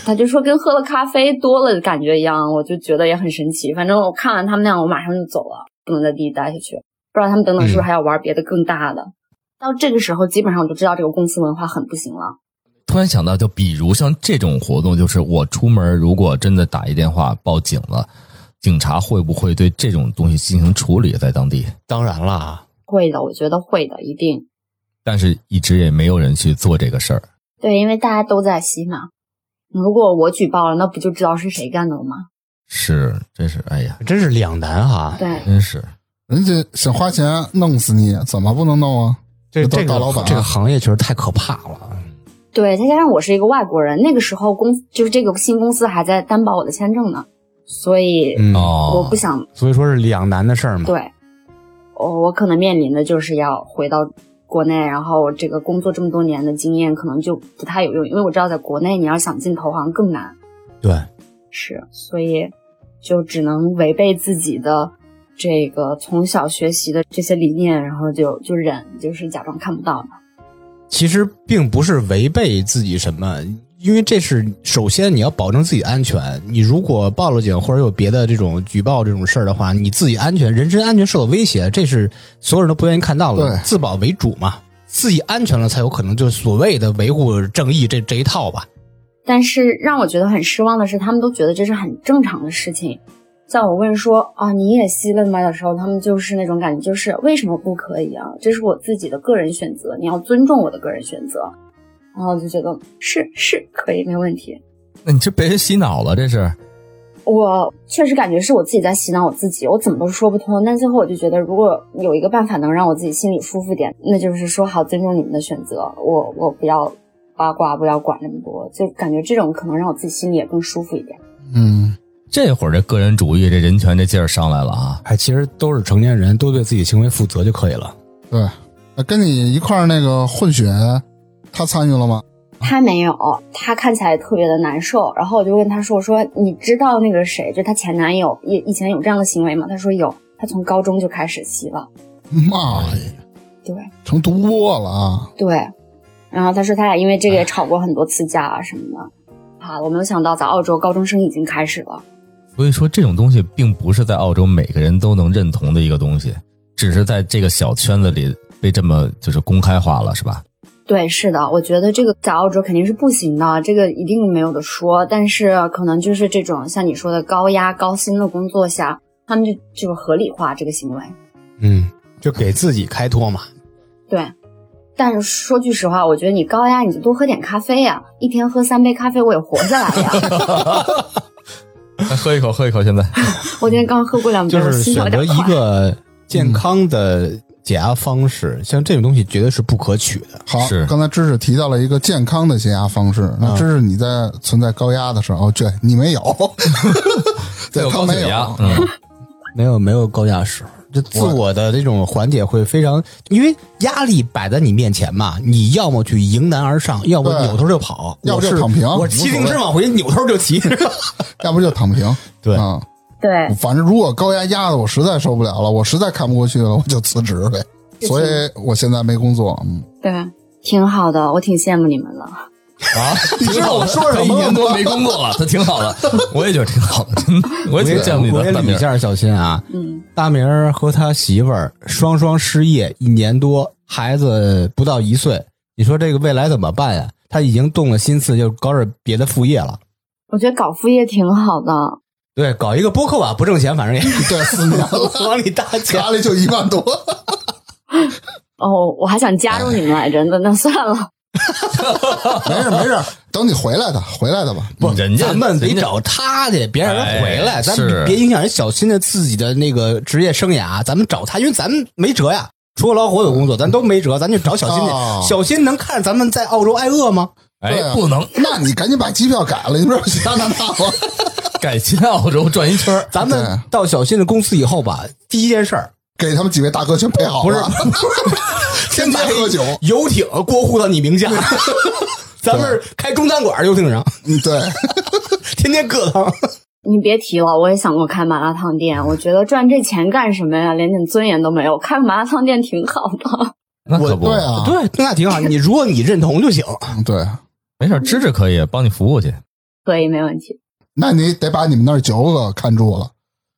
[SPEAKER 4] 他就说跟喝了咖啡多了的感觉一样，我就觉得也很神奇。反正我看完他们那样，我马上就走了，不能在地里待下去。不知道他们等等是不是还要玩别的更大的？到这个时候，基本上我就知道这个公司文化很不行了。
[SPEAKER 3] 突然想到，就比如像这种活动，就是我出门如果真的打一电话报警了，警察会不会对这种东西进行处理在当地？
[SPEAKER 2] 当然啦，
[SPEAKER 4] 会的，我觉得会的，一定。
[SPEAKER 3] 但是一直也没有人去做这个事儿。
[SPEAKER 4] 对，因为大家都在吸嘛。如果我举报了，那不就知道是谁干的了吗？
[SPEAKER 3] 是，真是，哎呀，
[SPEAKER 2] 真是两难哈。
[SPEAKER 4] 对，
[SPEAKER 3] 真是，
[SPEAKER 1] 人家想花钱弄死你，怎么不能弄啊？
[SPEAKER 2] 这这个
[SPEAKER 1] 大老板啊
[SPEAKER 2] 这个行业确实太可怕了。
[SPEAKER 4] 对，再加上我是一个外国人，那个时候公就是这个新公司还在担保我的签证呢，所以
[SPEAKER 2] 嗯，
[SPEAKER 3] 哦，
[SPEAKER 4] 我不想
[SPEAKER 2] 所以说是两难的事儿嘛。
[SPEAKER 4] 对，我我可能面临的就是要回到国内，然后这个工作这么多年的经验可能就不太有用，因为我知道在国内你要想进投行更难，
[SPEAKER 2] 对，
[SPEAKER 4] 是，所以就只能违背自己的这个从小学习的这些理念，然后就就忍，就是假装看不到嘛。
[SPEAKER 2] 其实并不是违背自己什么，因为这是首先你要保证自己安全。你如果报了警或者有别的这种举报这种事儿的话，你自己安全、人身安全受到威胁，这是所有人都不愿意看到的。
[SPEAKER 1] 对
[SPEAKER 2] 自保为主嘛，自己安全了才有可能就是所谓的维护正义这这一套吧。
[SPEAKER 4] 但是让我觉得很失望的是，他们都觉得这是很正常的事情。在我问说啊你也吸了吗的时候，他们就是那种感觉，就是为什么不可以啊？这是我自己的个人选择，你要尊重我的个人选择。然后就觉得是是可以没问题。
[SPEAKER 3] 那你这被人洗脑了，这是，
[SPEAKER 4] 我确实感觉是我自己在洗脑我自己，我怎么都说不通。但最后我就觉得，如果有一个办法能让我自己心里舒服点，那就是说好尊重你们的选择，我我不要八卦，不要管那么多，就感觉这种可能让我自己心里也更舒服一点。
[SPEAKER 1] 嗯，
[SPEAKER 3] 这会儿这个人主义、这人权这劲儿上来了啊！
[SPEAKER 2] 哎，其实都是成年人，都对自己行为负责就可以了。
[SPEAKER 1] 对。跟你一块儿那个混血，他参与了吗？
[SPEAKER 4] 他没有，他看起来特别的难受。然后我就问他说：“我说你知道那个谁，就她前男友以以前有这样的行为吗？”他说有，他从高中就开始吸了。
[SPEAKER 1] 妈呀，
[SPEAKER 4] 对
[SPEAKER 1] 成毒窝了啊！
[SPEAKER 4] 对，然后他说他俩因为这个也吵过很多次架啊什么的。啊，我没有想到在澳洲高中生已经开始了。
[SPEAKER 3] 所以说，这种东西并不是在澳洲每个人都能认同的一个东西，只是在这个小圈子里被这么就是公开化了，是吧？
[SPEAKER 4] 对，是的，我觉得这个在澳洲肯定是不行的，这个一定没有的说。但是可能就是这种像你说的高压高薪的工作下，他们就就是合理化这个行为。
[SPEAKER 2] 嗯，就给自己开脱嘛。
[SPEAKER 4] 对，但是说句实话，我觉得你高压你就多喝点咖啡呀、一天喝三杯咖啡我也活下来呀。
[SPEAKER 3] 来喝一口，喝一口，现在
[SPEAKER 4] 我今天刚喝过两杯，
[SPEAKER 2] 就是选择。一个健康的解压方式，像这种东西绝对是不可取的。
[SPEAKER 1] 好
[SPEAKER 3] 是，
[SPEAKER 1] 刚才知识提到了一个健康的解压方式。那知识你在存在高压的时候，哦，对你没有，对他没
[SPEAKER 3] 高血压
[SPEAKER 1] 有，，
[SPEAKER 3] 嗯，
[SPEAKER 2] 没有 没有高压时候，就自我的这种缓解会非常，因为压力摆在你面前嘛，你要么去迎难而上，要么扭头就跑，
[SPEAKER 1] 要不就躺平
[SPEAKER 2] 我骑自行车往回扭头就骑。
[SPEAKER 1] 要不就躺平。
[SPEAKER 2] 对
[SPEAKER 1] 啊，
[SPEAKER 4] 对，
[SPEAKER 1] 反正如果高压压的我实在受不了了，我实在看不过去了，我就辞职呗。所以我现在没工作，嗯，
[SPEAKER 4] 对，挺好的，我挺羡慕你们的。
[SPEAKER 3] 啊，
[SPEAKER 1] 你知道我说什么
[SPEAKER 3] 他一年多没工作了，他挺好的，我也觉得挺好的，真的，我也挺羡慕你的，
[SPEAKER 2] 我也
[SPEAKER 3] 大明儿。
[SPEAKER 2] 捋一下小新啊，
[SPEAKER 4] 嗯，
[SPEAKER 2] 大明儿和他媳妇儿双双失业一年多，孩子不到一岁，你说这个未来怎么办呀？他已经动了心思，就搞点别的副业了。
[SPEAKER 4] 我觉得搞副业挺好的。
[SPEAKER 2] 对，搞一个播客吧，不挣钱，反正也
[SPEAKER 1] 对，四年了，
[SPEAKER 2] 往里搭钱。
[SPEAKER 1] 家里就一万多。
[SPEAKER 4] 哦，我还想加入你们来着，那那算了。
[SPEAKER 1] 没事没事，等你回来的，回来的吧。
[SPEAKER 3] 不，人家
[SPEAKER 2] 咱们得找他去，别让人回来，
[SPEAKER 3] 哎
[SPEAKER 2] 咱们别影响人小新的自己的那个职业生涯。咱们找他，因为咱们没辙呀。除了老虎有工作，咱都没辙，咱就找小新去。
[SPEAKER 1] 哦
[SPEAKER 2] 小新能看着咱们在澳洲挨饿吗？
[SPEAKER 3] 哎不能
[SPEAKER 1] 那你赶紧把机票改了，你不是去加拿大吗？
[SPEAKER 3] 改去澳洲转一圈儿
[SPEAKER 2] 咱们到小新的公司以后吧，第一件事儿
[SPEAKER 1] 给他们几位大哥全配好了，天天 喝酒。
[SPEAKER 2] 游艇过户到你名下，咱们开中餐馆，游艇上
[SPEAKER 1] 嗯，对，
[SPEAKER 2] 天天搁汤。
[SPEAKER 4] 你别提了，我也想过开麻辣烫店。我觉得赚这钱干什么呀？连点尊严都没有。开个麻辣烫店挺好的。
[SPEAKER 3] 那可不
[SPEAKER 1] 对，啊，
[SPEAKER 2] 对，那挺好。你如果你认同就行。
[SPEAKER 1] 嗯对，
[SPEAKER 3] 没事，芝芝可以帮你服务去，
[SPEAKER 4] 可以，没问题。
[SPEAKER 1] 那你得把你们那儿酒可看住了。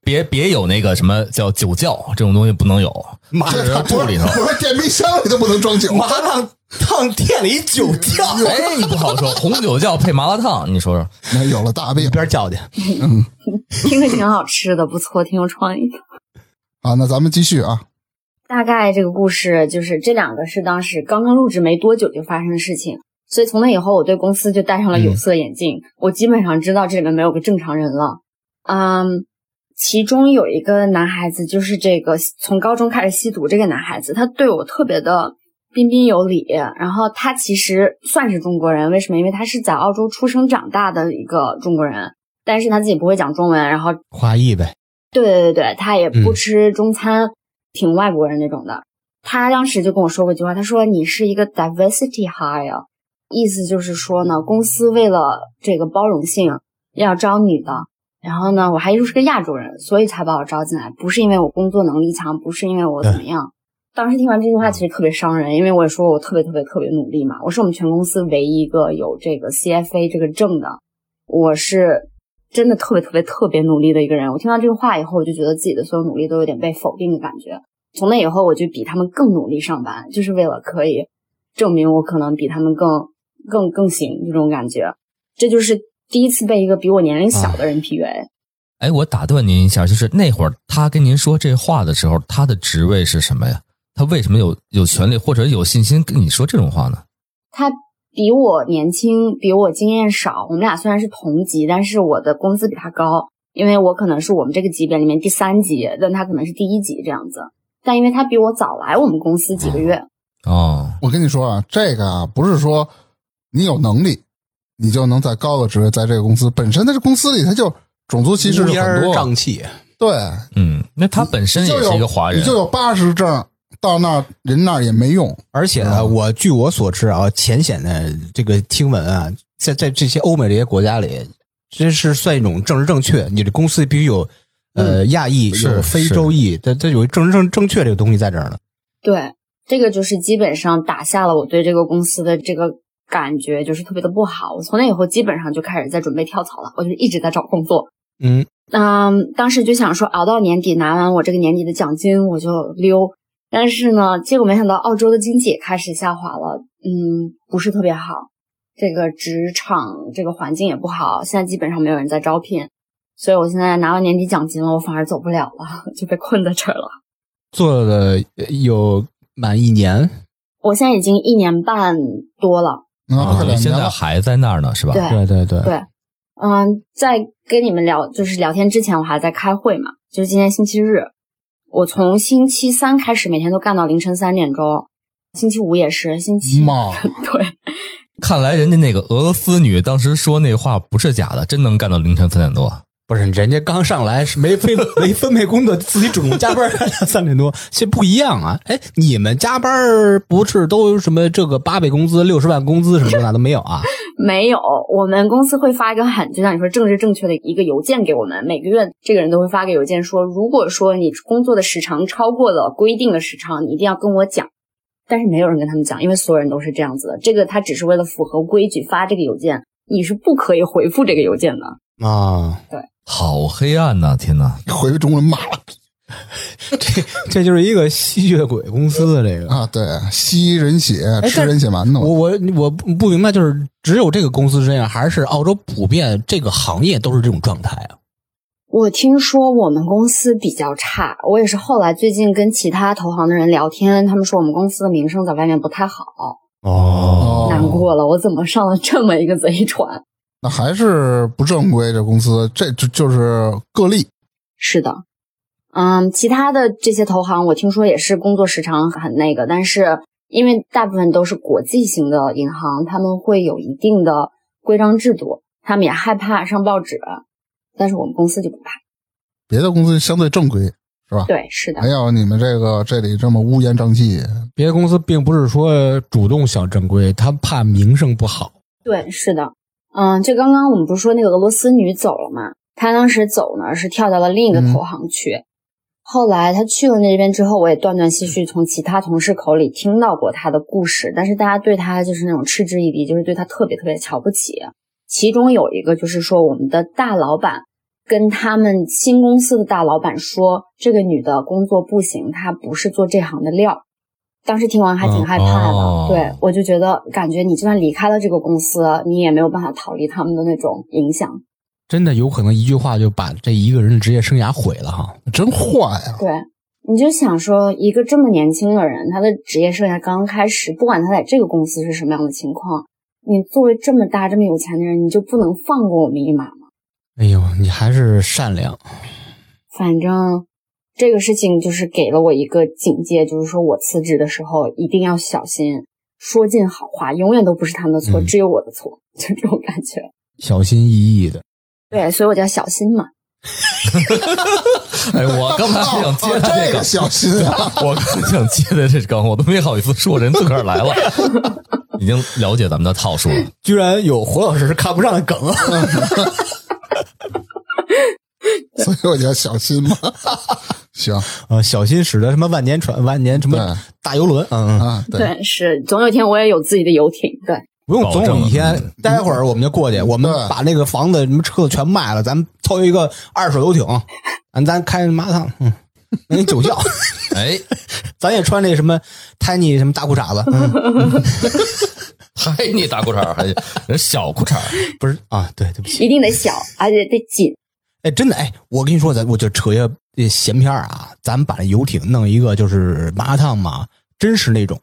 [SPEAKER 3] 别别有那个什么叫酒窖这种东西不能有，
[SPEAKER 2] 麻
[SPEAKER 3] 这人住里头。
[SPEAKER 1] 不是电冰箱里都不能装酒。
[SPEAKER 2] 麻辣烫店里酒窖，
[SPEAKER 3] 哎，你不好说，红酒窖配麻辣烫，你说说，
[SPEAKER 1] 那有了大病
[SPEAKER 2] 一边叫去。
[SPEAKER 4] 嗯听着挺好吃的，不错，挺有创意。
[SPEAKER 1] 啊！那咱们继续啊。
[SPEAKER 4] 大概这个故事就是这两个是当时刚刚入职没多久就发生的事情。所以从那以后，我对公司就戴上了有色眼镜，我基本上知道这里面没有个正常人了。嗯，其中有一个男孩子，就是这个从高中开始吸毒这个男孩子，他对我特别的彬彬有礼。然后他其实算是中国人，为什么？因为他是在澳洲出生长大的一个中国人，但是他自己不会讲中文，然后
[SPEAKER 2] 华裔呗。
[SPEAKER 4] 对对对对，他也不吃中餐，挺外国人那种的。他当时就跟我说过一句话，他说：“你是一个 diversity hire。”意思就是说呢，公司为了这个包容性要招女的，然后呢，我还又是个亚洲人，所以才把我招进来，不是因为我工作能力强，不是因为我怎么样。当时听完这句话，其实特别伤人，因为我也说我特别特别特别努力嘛，我是我们全公司唯一一个有这个 CFA 这个证的，我是真的特别特别特别努力的一个人。我听到这个话以后，我就觉得自己的所有努力都有点被否定的感觉。从那以后，我就比他们更努力上班，就是为了可以证明我可能比他们更。更更行这种感觉，这就是第一次被一个比我年龄小的人 PUA。
[SPEAKER 3] 哎，我打断您一下，就是那会儿他跟您说这话的时候，他的职位是什么呀？他为什么有有权利或者有信心跟你说这种话呢？
[SPEAKER 4] 他比我年轻，比我经验少。我们俩虽然是同级，但是我的工资比他高，因为我可能是我们这个级别里面第三级，但他可能是第一级这样子。但因为他比我早来我们公司几个月。
[SPEAKER 3] 哦，
[SPEAKER 1] 我跟你说啊，这个啊不是说。你有能力，你就能在高的职位，在这个公司本身，在这公司里，他就种族歧视很多，
[SPEAKER 2] 瘴气。
[SPEAKER 1] 对，
[SPEAKER 3] 嗯，那他本身也是一个华人，
[SPEAKER 1] 你就有八十证，到那儿人那儿也没用。
[SPEAKER 2] 而且呢，我据我所知啊，浅显的这个听闻啊，在在这些欧美这些国家里，这是算一种政治正确。你的公司必须有呃亚裔，有非洲裔，它它有政治正正确这个东西在这儿呢。
[SPEAKER 4] 对，这个就是基本上打下了我对这个公司的这个。感觉就是特别的不好，我从那以后基本上就开始在准备跳槽了，我就一直在找工作。
[SPEAKER 2] 嗯
[SPEAKER 4] 嗯，当时就想说熬到年底拿完我这个年底的奖金我就溜，但是呢，结果没想到澳洲的经济也开始下滑了，嗯，不是特别好，这个职场这个环境也不好，现在基本上没有人在招聘，所以我现在拿完年底奖金了，我反而走不了了，就被困在这儿了。
[SPEAKER 2] 做了有满一年，
[SPEAKER 4] 我现在已经一年半多了。
[SPEAKER 1] 啊，
[SPEAKER 3] 你现在还在那儿呢，是吧？
[SPEAKER 2] 对对对
[SPEAKER 4] 对，嗯，在跟你们聊就是聊天之前，我还在开会嘛。就是今天星期日，我从星期三开始每天都干到凌晨三点钟，星期五也是，星期 对。
[SPEAKER 3] 看来人家那个俄罗斯女当时说那话不是假的，真能干到凌晨三点多。
[SPEAKER 2] 不是，人家刚上来是没分 没分配工作，自己主动加班 三点多，这不一样啊！哎，你们加班不是都什么这个八倍工资、六十万工资什么的那都没有啊？
[SPEAKER 4] 没有，我们公司会发一个很就像你说政治正确的一个邮件给我们，每个月这个人都会发个邮件说，如果说你工作的时长超过了规定的时长，你一定要跟我讲。但是没有人跟他们讲，因为所有人都是这样子的。这个他只是为了符合规矩发这个邮件，你是不可以回复这个邮件的
[SPEAKER 2] 啊。
[SPEAKER 4] 对。
[SPEAKER 3] 好黑暗呐！天呐，
[SPEAKER 1] 回中文骂了，
[SPEAKER 2] 这这就是一个吸血鬼公司的这个
[SPEAKER 1] 啊，对，吸人血，吃人血馒头。
[SPEAKER 2] 我我我不明白，就是只有这个公司是这样，还是澳洲普遍这个行业都是这种状态啊？
[SPEAKER 4] 我听说我们公司比较差，我也是后来最近跟其他投行的人聊天，他们说我们公司的名声在外面不太好。
[SPEAKER 2] 哦，
[SPEAKER 4] 难过了，我怎么上了这么一个贼船？
[SPEAKER 1] 那还是不正规，这公司这就就是个例。
[SPEAKER 4] 是的，嗯，其他的这些投行，我听说也是工作时长很那个，但是因为大部分都是国际型的银行，他们会有一定的规章制度，他们也害怕上报纸，但是我们公司就不怕。
[SPEAKER 1] 别的公司相对正规，是吧？
[SPEAKER 4] 对，是的。
[SPEAKER 1] 没有你们这个这里这么乌烟瘴气。
[SPEAKER 2] 别的公司并不是说主动想正规，他怕名声不好。
[SPEAKER 4] 对，是的。嗯，就刚刚我们不是说那个俄罗斯女走了吗？她当时走呢，是跳到了另一个投行去。后来她去了那边之后，我也断断续续从其他同事口里听到过她的故事，但是大家对她就是那种嗤之以鼻，就是对她特别特别瞧不起。其中有一个就是说，我们的大老板跟他们新公司的大老板说，这个女的工作不行，她不是做这行的料。当时听完还挺害怕的，对我就觉得感觉你就算离开了这个公司，你也没有办法逃离他们的那种影响。
[SPEAKER 2] 真的有可能一句话就把这一个人的职业生涯毁了哈，
[SPEAKER 1] 真坏呀！
[SPEAKER 4] 对，你就想说一个这么年轻的人，他的职业生涯刚刚开始，不管他在这个公司是什么样的情况，你作为这么大这么有钱的人，你就不能放过我们一马吗？
[SPEAKER 2] 哎呦，你还是善良。
[SPEAKER 4] 反正这个事情就是给了我一个警戒，就是说我辞职的时候一定要小心，说尽好话，永远都不是他们的错，
[SPEAKER 2] 嗯
[SPEAKER 4] 只有我的错，就这种感觉。
[SPEAKER 2] 小心翼翼的。
[SPEAKER 4] 对，所以我叫小心嘛。
[SPEAKER 3] 哎，我刚才还想接
[SPEAKER 1] 哦
[SPEAKER 3] 的这个
[SPEAKER 1] 这个，小心啊！
[SPEAKER 3] 我刚想接的这梗，我都没好意思说，人自个儿来了，已经了解咱们的套数了。
[SPEAKER 2] 居然有胡老师是看不上的梗啊！
[SPEAKER 1] 所以我叫小心嘛。行。
[SPEAKER 2] 呃，小心驶得什么万年船、万年什么大游轮？嗯，嗯。
[SPEAKER 1] 啊，对，
[SPEAKER 4] 是总有一天我也有自己的游艇。对，
[SPEAKER 2] 不用总有一天，待会儿我们就过去，我们把那个房子、什么车子全卖了，咱们凑一个二手游艇，咱咱开麻辣烫，嗯，那你酒窖，
[SPEAKER 3] 哎，
[SPEAKER 2] 咱也穿那什么 tiny 什么大裤衩子，嗯，
[SPEAKER 3] 嗨，你大裤衩儿还人小裤衩儿，
[SPEAKER 2] 不是啊，对，对不起，
[SPEAKER 4] 一定得小，而且得紧。
[SPEAKER 2] 哎，真的，哎，我跟你说，咱我就扯一下闲篇儿啊，咱们把这游艇弄一个就是麻辣烫嘛，真是那种，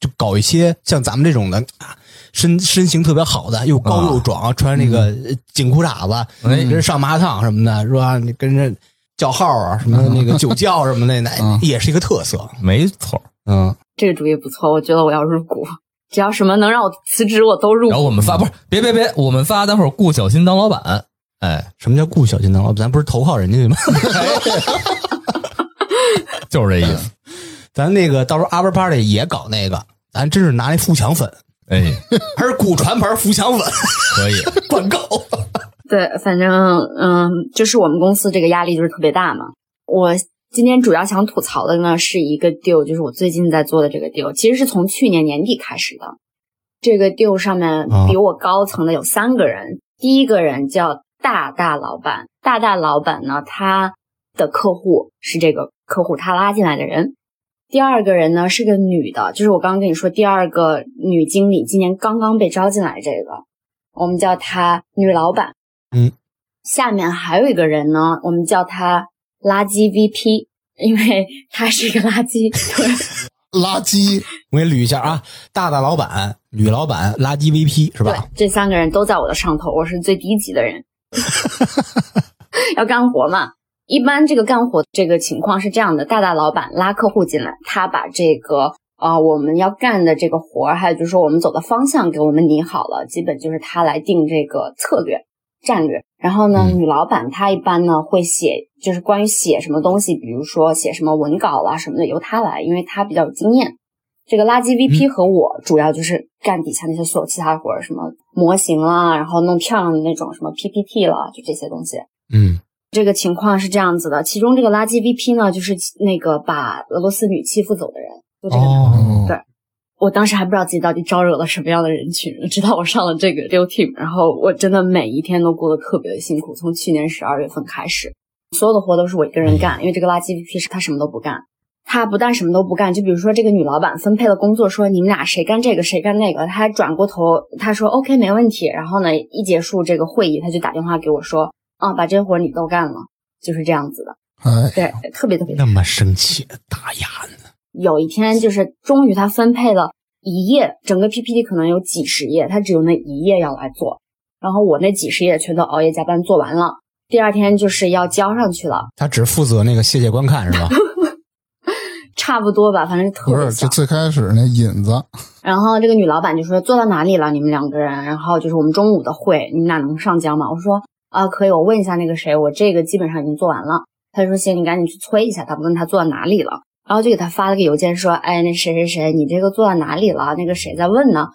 [SPEAKER 2] 就搞一些像咱们这种的啊，身身形特别好的，又高又壮，穿那个呃紧裤衩子，
[SPEAKER 3] 哎
[SPEAKER 2] 跟人上麻辣烫什么的，是吧？你跟人叫号啊，什么那个 酒窖什么的，那
[SPEAKER 1] 嗯
[SPEAKER 2] 也是一个特色。
[SPEAKER 3] 没错。
[SPEAKER 2] 嗯，
[SPEAKER 4] 这个主意不错，我觉得我要入股，只要什么能让我辞职，我都入。
[SPEAKER 3] 然后我们发不是，别别别，我们仨待会儿雇小新当老板。哎，
[SPEAKER 2] 什么叫雇小金刚老板？咱不是投靠人家去吗？
[SPEAKER 3] 就是这意思。
[SPEAKER 2] 咱那个到时候 Upper Party 也搞那个，咱真是拿那富强粉，
[SPEAKER 3] 哎，
[SPEAKER 2] 还是古传牌富强粉
[SPEAKER 3] 可以。
[SPEAKER 2] 广告。
[SPEAKER 4] 对，反正嗯，就是我们公司这个压力就是特别大嘛。我今天主要想吐槽的呢是一个 deal，就是我最近在做的这个 deal，其实是从去年年底开始的。这个 deal 上面
[SPEAKER 2] 啊
[SPEAKER 4] 比我高层的有三个人，第一个人叫大大老板，大大老板呢，他的客户是这个客户他拉进来的人。第二个人呢是个女的，就是我刚刚跟你说第二个女经理，今年刚刚被招进来这个，我们叫她女老板。
[SPEAKER 2] 嗯，
[SPEAKER 4] 下面还有一个人呢，我们叫她垃圾 VP，因为她是一个垃圾。对
[SPEAKER 1] 垃圾
[SPEAKER 2] 我给你捋一下啊，大大老板、女老板、垃圾 VP 是吧
[SPEAKER 4] 对
[SPEAKER 2] 吧？，
[SPEAKER 4] 这三个人都在我的上头，我是最低级的人，要干活嘛。一般这个干活这个情况是这样的：大大老板拉客户进来，他把这个啊、呃我们要干的这个活儿，还有就是说我们走的方向给我们拟好了，基本就是他来定这个策略战略。然后呢，
[SPEAKER 2] 嗯
[SPEAKER 4] 女老板她一般呢会写，就是关于写什么东西，比如说写什么文稿啦什么的，由她来，因为她比较有经验。这个垃圾 VP 和我主要就是干底下那些所有其他活儿，什么模型啦，然后弄漂亮的那种什么 PPT 啦，就这些东西。
[SPEAKER 2] 嗯，
[SPEAKER 4] 这个情况是这样子的，其中这个垃圾 VP 呢，就是那个把俄罗斯女欺负走的人，就这个人。
[SPEAKER 2] 哦，
[SPEAKER 4] 对我当时还不知道自己到底招惹了什么样的人群，直到我上了这个六 team，然后我真的每一天都过得特别的辛苦。从去年十二月份开始，所有的活都是我一个人干，因为这个垃圾 VP 是他什么都不干。他不但什么都不干，就比如说这个女老板分配了工作，说你们俩谁干这个谁干那个，他还转过头他说 OK 没问题。然后呢，一结束这个会议，他就打电话给我说啊，把这活你都干了，就是这样子的。
[SPEAKER 1] 哎，
[SPEAKER 4] 对，特别特别
[SPEAKER 2] 那么生气，打压呢？
[SPEAKER 4] 有一天就是终于他分配了一页，整个 PPT 可能有几十页，他只有那一页要来做，然后我那几十页全都熬夜加班做完了，第二天就是要交上去了，
[SPEAKER 2] 他只负责那个谢谢观看是吧？
[SPEAKER 4] 差不多吧，反正特
[SPEAKER 1] 不是，
[SPEAKER 4] 别像
[SPEAKER 1] 就。最开始那引子，
[SPEAKER 4] 然后这个女老板就说做到哪里了？你们两个人？然后就是我们中午的会，你们俩能上交吗？我说啊，可以。我问一下那个谁，我这个基本上已经做完了。他就说行，你赶紧去催一下他，问他做到哪里了。然后就给他发了个邮件说，哎，那谁谁谁，你这个做到哪里了？那个谁在问呢？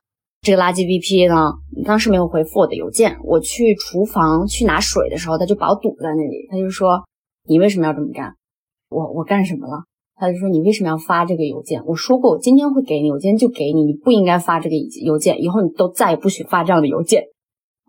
[SPEAKER 4] 这个垃圾 VP 呢，当时没有回复我的邮件。我去厨房去拿水的时候，他就把我堵在那里。他就说，你为什么要这么干？我我干什么了？他就说你为什么要发这个邮件？我说过我今天会给你，我今天就给你，你不应该发这个邮件，以后你都再也不许发这样的邮件。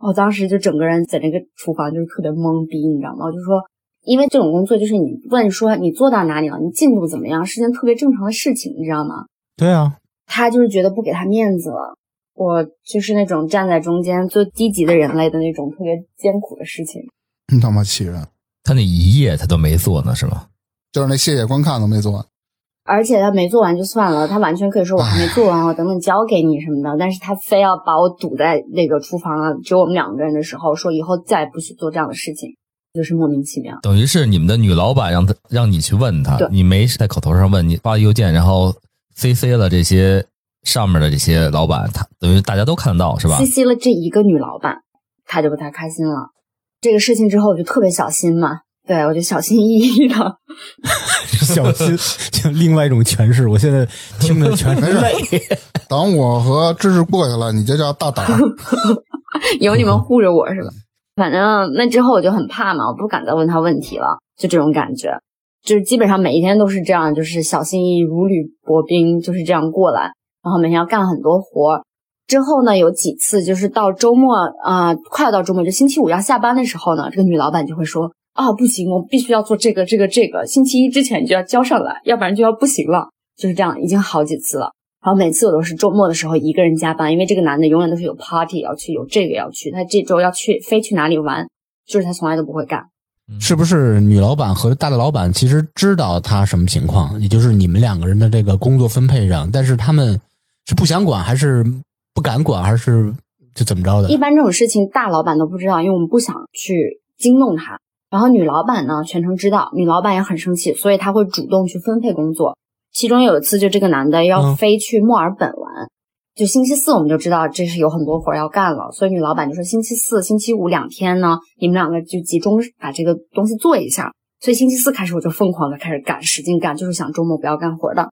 [SPEAKER 4] 我当时就整个人在那个厨房就是特别懵逼，你知道吗？我就说，因为这种工作就是你问说你做到哪里了，你进度怎么样，是件特别正常的事情，你知道吗？
[SPEAKER 2] 对啊，
[SPEAKER 4] 他就是觉得不给他面子了。我就是那种站在中间最低级的人类的那种特别艰苦的事情。
[SPEAKER 1] 你他妈气人！
[SPEAKER 3] 他那一页他都没做呢，是吗？
[SPEAKER 1] 就是那谢谢观看都没做完，
[SPEAKER 4] 而且他没做完就算了，他完全可以说我还没做完，我等等交给你什么的。但是他非要把我堵在那个厨房啊，只有我们两个人的时候，说以后再也不许做这样的事情，就是莫名其妙。
[SPEAKER 3] 等于是你们的女老板让他让你去问他
[SPEAKER 4] 对，
[SPEAKER 3] 你没在口头上问，你发邮件，然后 CC 了这些上面的这些老板，他等于大家都看得到是吧
[SPEAKER 4] ？CC 了这一个女老板，他就不太开心了。这个事情之后，我就特别小心嘛，对我就小心翼翼的。
[SPEAKER 2] 小心，就另外一种诠释。我现在听的全是泪。
[SPEAKER 1] 等我和芝芝过去了，你就叫大胆儿。
[SPEAKER 4] 有你们护着我是吧？反正那之后我就很怕嘛，我不敢再问他问题了，就这种感觉，就是基本上每一天都是这样，就是小心翼翼、如履薄冰，就是这样过来，然后每天要干很多活儿。之后呢，有几次就是到周末啊、呃快要到周末，就星期五要下班的时候呢，这个女老板就会说啊，不行，我必须要做这个、这个、这个，星期一之前就要交上来，要不然就要不行了。就是这样，已经好几次了。然后每次我都是周末的时候一个人加班，因为这个男的永远都是有 party 要去，有这个要去，他这周要去飞去哪里玩，就是他从来都不会干。
[SPEAKER 2] 是不是女老板和大的老板其实知道他什么情况，也就是你们两个人的这个工作分配上，但是他们是不想管，还是不敢管，还是就怎么着的
[SPEAKER 4] 一？般这种事情大老板都不知道，因为我们不想去惊动他。然后女老板呢全程知道，女老板也很生气，所以她会主动去分配工作。其中有一次，就这个男的要
[SPEAKER 2] 嗯
[SPEAKER 4] 飞去墨尔本玩，就星期四我们就知道这是有很多活儿要干了，所以女老板就说星期四、星期五两天呢，你们两个就集中把这个东西做一下。所以星期四开始我就疯狂的开始干，使劲干，就是想周末不要干活的。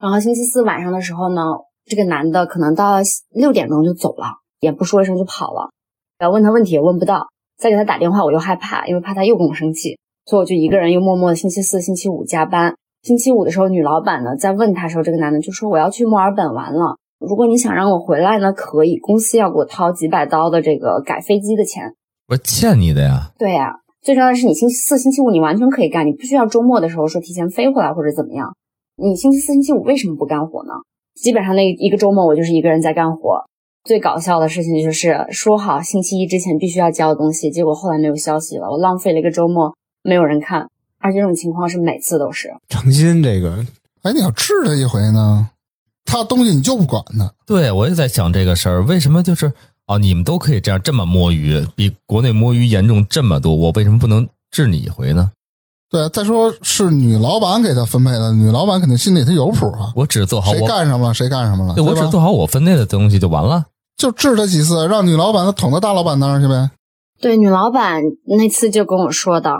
[SPEAKER 4] 然后星期四晚上的时候呢，这个男的可能到六点钟就走了，也不说一声就跑了。要问他问题也问不到，再给他打电话我又害怕，因为怕他又跟我生气，所以我就一个人又默默的星期四、星期五加班。星期五的时候，女老板呢在问他的时候，这个男的就说我要去墨尔本玩了，如果你想让我回来呢，可以，公司要给我掏几百刀的这个改飞机的钱。
[SPEAKER 3] 我欠你的呀。
[SPEAKER 4] 对呀、最重要的是你星期四、星期五你完全可以干，你不需要周末的时候说提前飞回来或者怎么样。你星期四、星期五为什么不干活呢？基本上那一个周末我就是一个人在干活。最搞笑的事情就是说好星期一之前必须要交的东西，结果后来没有消息了，我浪费了一个周末，没有人看。而且这种情况是每次都是。
[SPEAKER 2] 诚心这个
[SPEAKER 1] 哎，你要治他一回呢，他东西你就不管呢。
[SPEAKER 3] 对，我也在想这个事儿，为什么就是哦，你们都可以这样这么摸鱼，比国内摸鱼严重这么多，我为什么不能治你一回呢？
[SPEAKER 1] 对，再说是女老板给他分配的，女老板肯定心里他有谱啊，
[SPEAKER 3] 我只做好
[SPEAKER 1] 谁
[SPEAKER 3] 我，
[SPEAKER 1] 干什么了谁干什么了，
[SPEAKER 3] 对我只做好我分内的东西就完了。
[SPEAKER 1] 就治他几次，让女老板捅到大老板那儿去呗。
[SPEAKER 4] 对，女老板那次就跟我说的，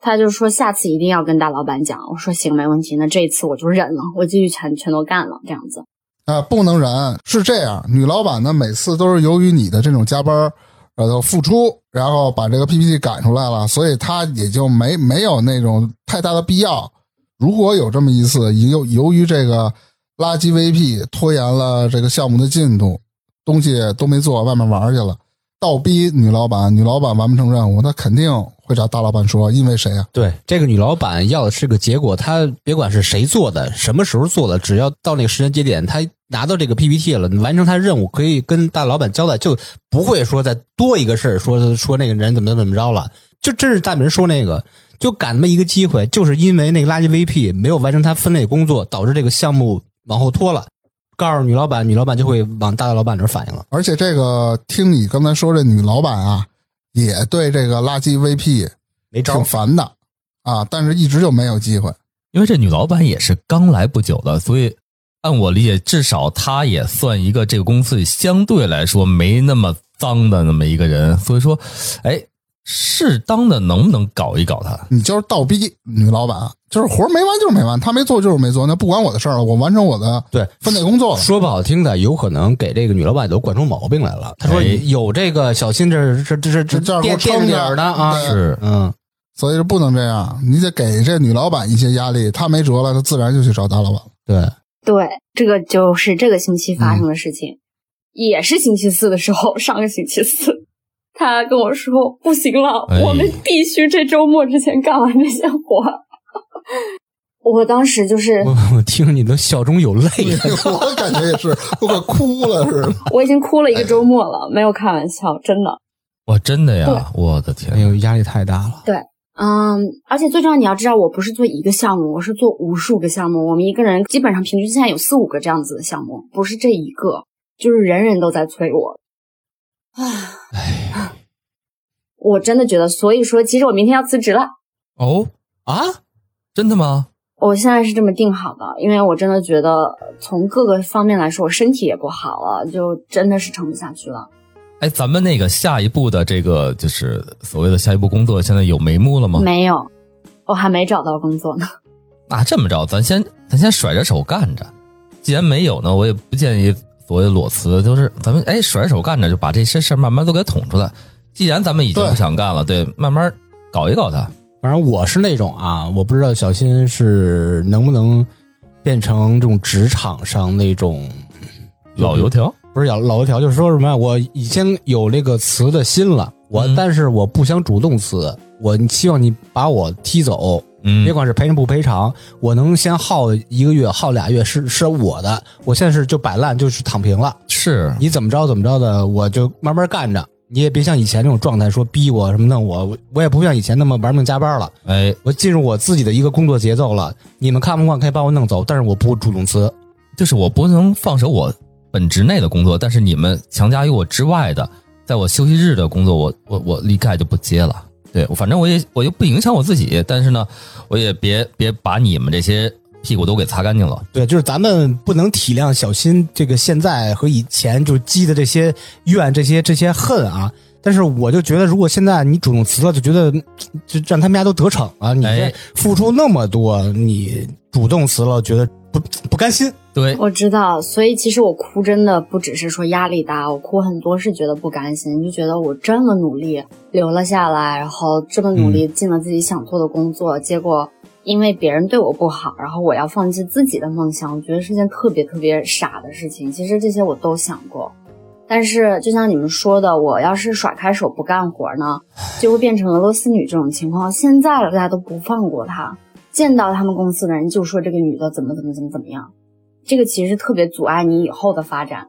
[SPEAKER 4] 她就说下次一定要跟大老板讲。我说行，没问题。那这一次我就忍了，我继续全全都干了，这样子。
[SPEAKER 1] 啊、不能忍，是这样。女老板呢，每次都是由于你的这种加班儿，呃，付出，然后把这个 PPT 赶出来了，所以她也就没没有那种太大的必要。如果有这么一次，由由于这个垃圾 VP 拖延了这个项目的进度，东西都没做，外面玩去了，倒逼女老板，女老板完不成任务，那肯定会找大老板说，因为谁啊？
[SPEAKER 2] 对这个女老板要的是个结果，她别管是谁做的，什么时候做的，只要到那个时间节点，她拿到这个 PPT 了，完成她任务，可以跟大老板交代，就不会说再多一个事儿，说说那个人怎么怎么着了。就真是大明说那个，就赶那么一个机会，就是因为那个垃圾 VP 没有完成他分类工作，导致这个项目往后拖了。告诉女老板，女老板就会往大老板这儿反映了。
[SPEAKER 1] 而且这个听你刚才说这女老板啊，也对这个垃圾 VP
[SPEAKER 2] 没招
[SPEAKER 1] 挺烦的啊，但是一直就没有机会。
[SPEAKER 3] 因为这女老板也是刚来不久的，所以按我理解，至少她也算一个这个公司里相对来说没那么脏的那么一个人。所以说，哎，适当的能不能搞一搞他？
[SPEAKER 1] 你就是倒逼女老板，就是活儿没完就是没完，她没做就是没做，那不管我的事儿了，我完成我的
[SPEAKER 2] 对
[SPEAKER 1] 分内工作了。
[SPEAKER 2] 说不好听的，有可能给这个女老板都惯出毛病来了。他说
[SPEAKER 3] 哎
[SPEAKER 2] 有这个小心这这这这
[SPEAKER 1] 这这儿撑着
[SPEAKER 2] 点儿的啊，
[SPEAKER 1] 对
[SPEAKER 3] 是
[SPEAKER 2] 嗯，
[SPEAKER 1] 所以说不能这样，你得给这女老板一些压力，她没辙了，她自然就去找大老板了。
[SPEAKER 2] 对，
[SPEAKER 4] 对，这个就是这个星期发生的事情，也是星期四的时候，上个星期四，他跟我说不行了，
[SPEAKER 3] 哎
[SPEAKER 4] 我们必须这周末之前干完这些活儿。我当时就是
[SPEAKER 2] 我我听你都笑中有泪。
[SPEAKER 1] 我感觉也是，我快哭了似的。
[SPEAKER 4] 我已经哭了一个周末了，没有开玩笑，真的。
[SPEAKER 3] 哇，真的呀！我的天
[SPEAKER 2] 哎，呦，压力太大了。
[SPEAKER 4] 对，嗯，而且最重要，你要知道，我不是做一个项目，我是做无数个项目。我们一个人基本上平均现在有四五个这样子的项目，不是这一个，就是人人都在催我。唉，我真的觉得，所以说，其实我明天要辞职了。
[SPEAKER 3] 哦啊，真的吗？
[SPEAKER 4] 我现在是这么定好的，因为我真的觉得从各个方面来说，我身体也不好了，就真的是撑不下去了。
[SPEAKER 3] 哎，咱们那个下一步的这个就是所谓的下一步工作，现在有眉目了吗？
[SPEAKER 4] 没有，我还没找到工作呢。
[SPEAKER 3] 那这么着，咱先咱先甩着手干着。既然没有呢，我也不建议所谓的裸辞，就是咱们哎甩手干着，就把这些事儿慢慢都给捅出来。既然咱们已经不想干了，对，慢慢搞一搞它。
[SPEAKER 2] 反正我是那种啊，我不知道小新是能不能变成这种职场上那种
[SPEAKER 3] 老油条。
[SPEAKER 2] 不是老老油条，就是说什么呀？我已经有那个辞的心了，我但是我不想主动辞，我希望你把我踢走，
[SPEAKER 3] 嗯，
[SPEAKER 2] 别管是赔偿不赔偿，我能先耗一个月，耗俩月是是我的，我现在是就摆烂，就是躺平了。
[SPEAKER 3] 是
[SPEAKER 2] 你怎么着怎么着的，我就慢慢干着，你也别像以前那种状态，说逼我什么弄我，我也不像以前那么玩命加班了。
[SPEAKER 3] 哎，
[SPEAKER 2] 我进入我自己的一个工作节奏了，你们看不惯可以把我弄走，但是我不主动辞，
[SPEAKER 3] 就是我不能放手我。本职内的工作，但是你们强加于我之外的，在我休息日的工作，我我我立概就不接了。对，反正我也我又不影响我自己，但是呢，我也别别把你们这些屁股都给擦干净了。
[SPEAKER 2] 对，就是咱们不能体谅小新这个现在和以前就积的这些怨、这些这些恨啊。但是我就觉得，如果现在你主动辞了，就觉得就让他们家都得逞了。你付出那么多，你主动辞了，觉得不不甘心。
[SPEAKER 3] 对，
[SPEAKER 4] 我知道，所以其实我哭真的不只是说压力大，我哭很多是觉得不甘心，就觉得我这么努力留了下来，然后这么努力进了自己想做的工作，结果因为别人对我不好，然后我要放弃自己的梦想，我觉得是件特别特别傻的事情。其实这些我都想过，但是就像你们说的，我要是甩开手不干活呢，就会变成俄罗斯女这种情况。现在大家都不放过她，见到他们公司的人就说这个女的怎么怎么怎么怎么样。这个其实特别阻碍你以后的发展，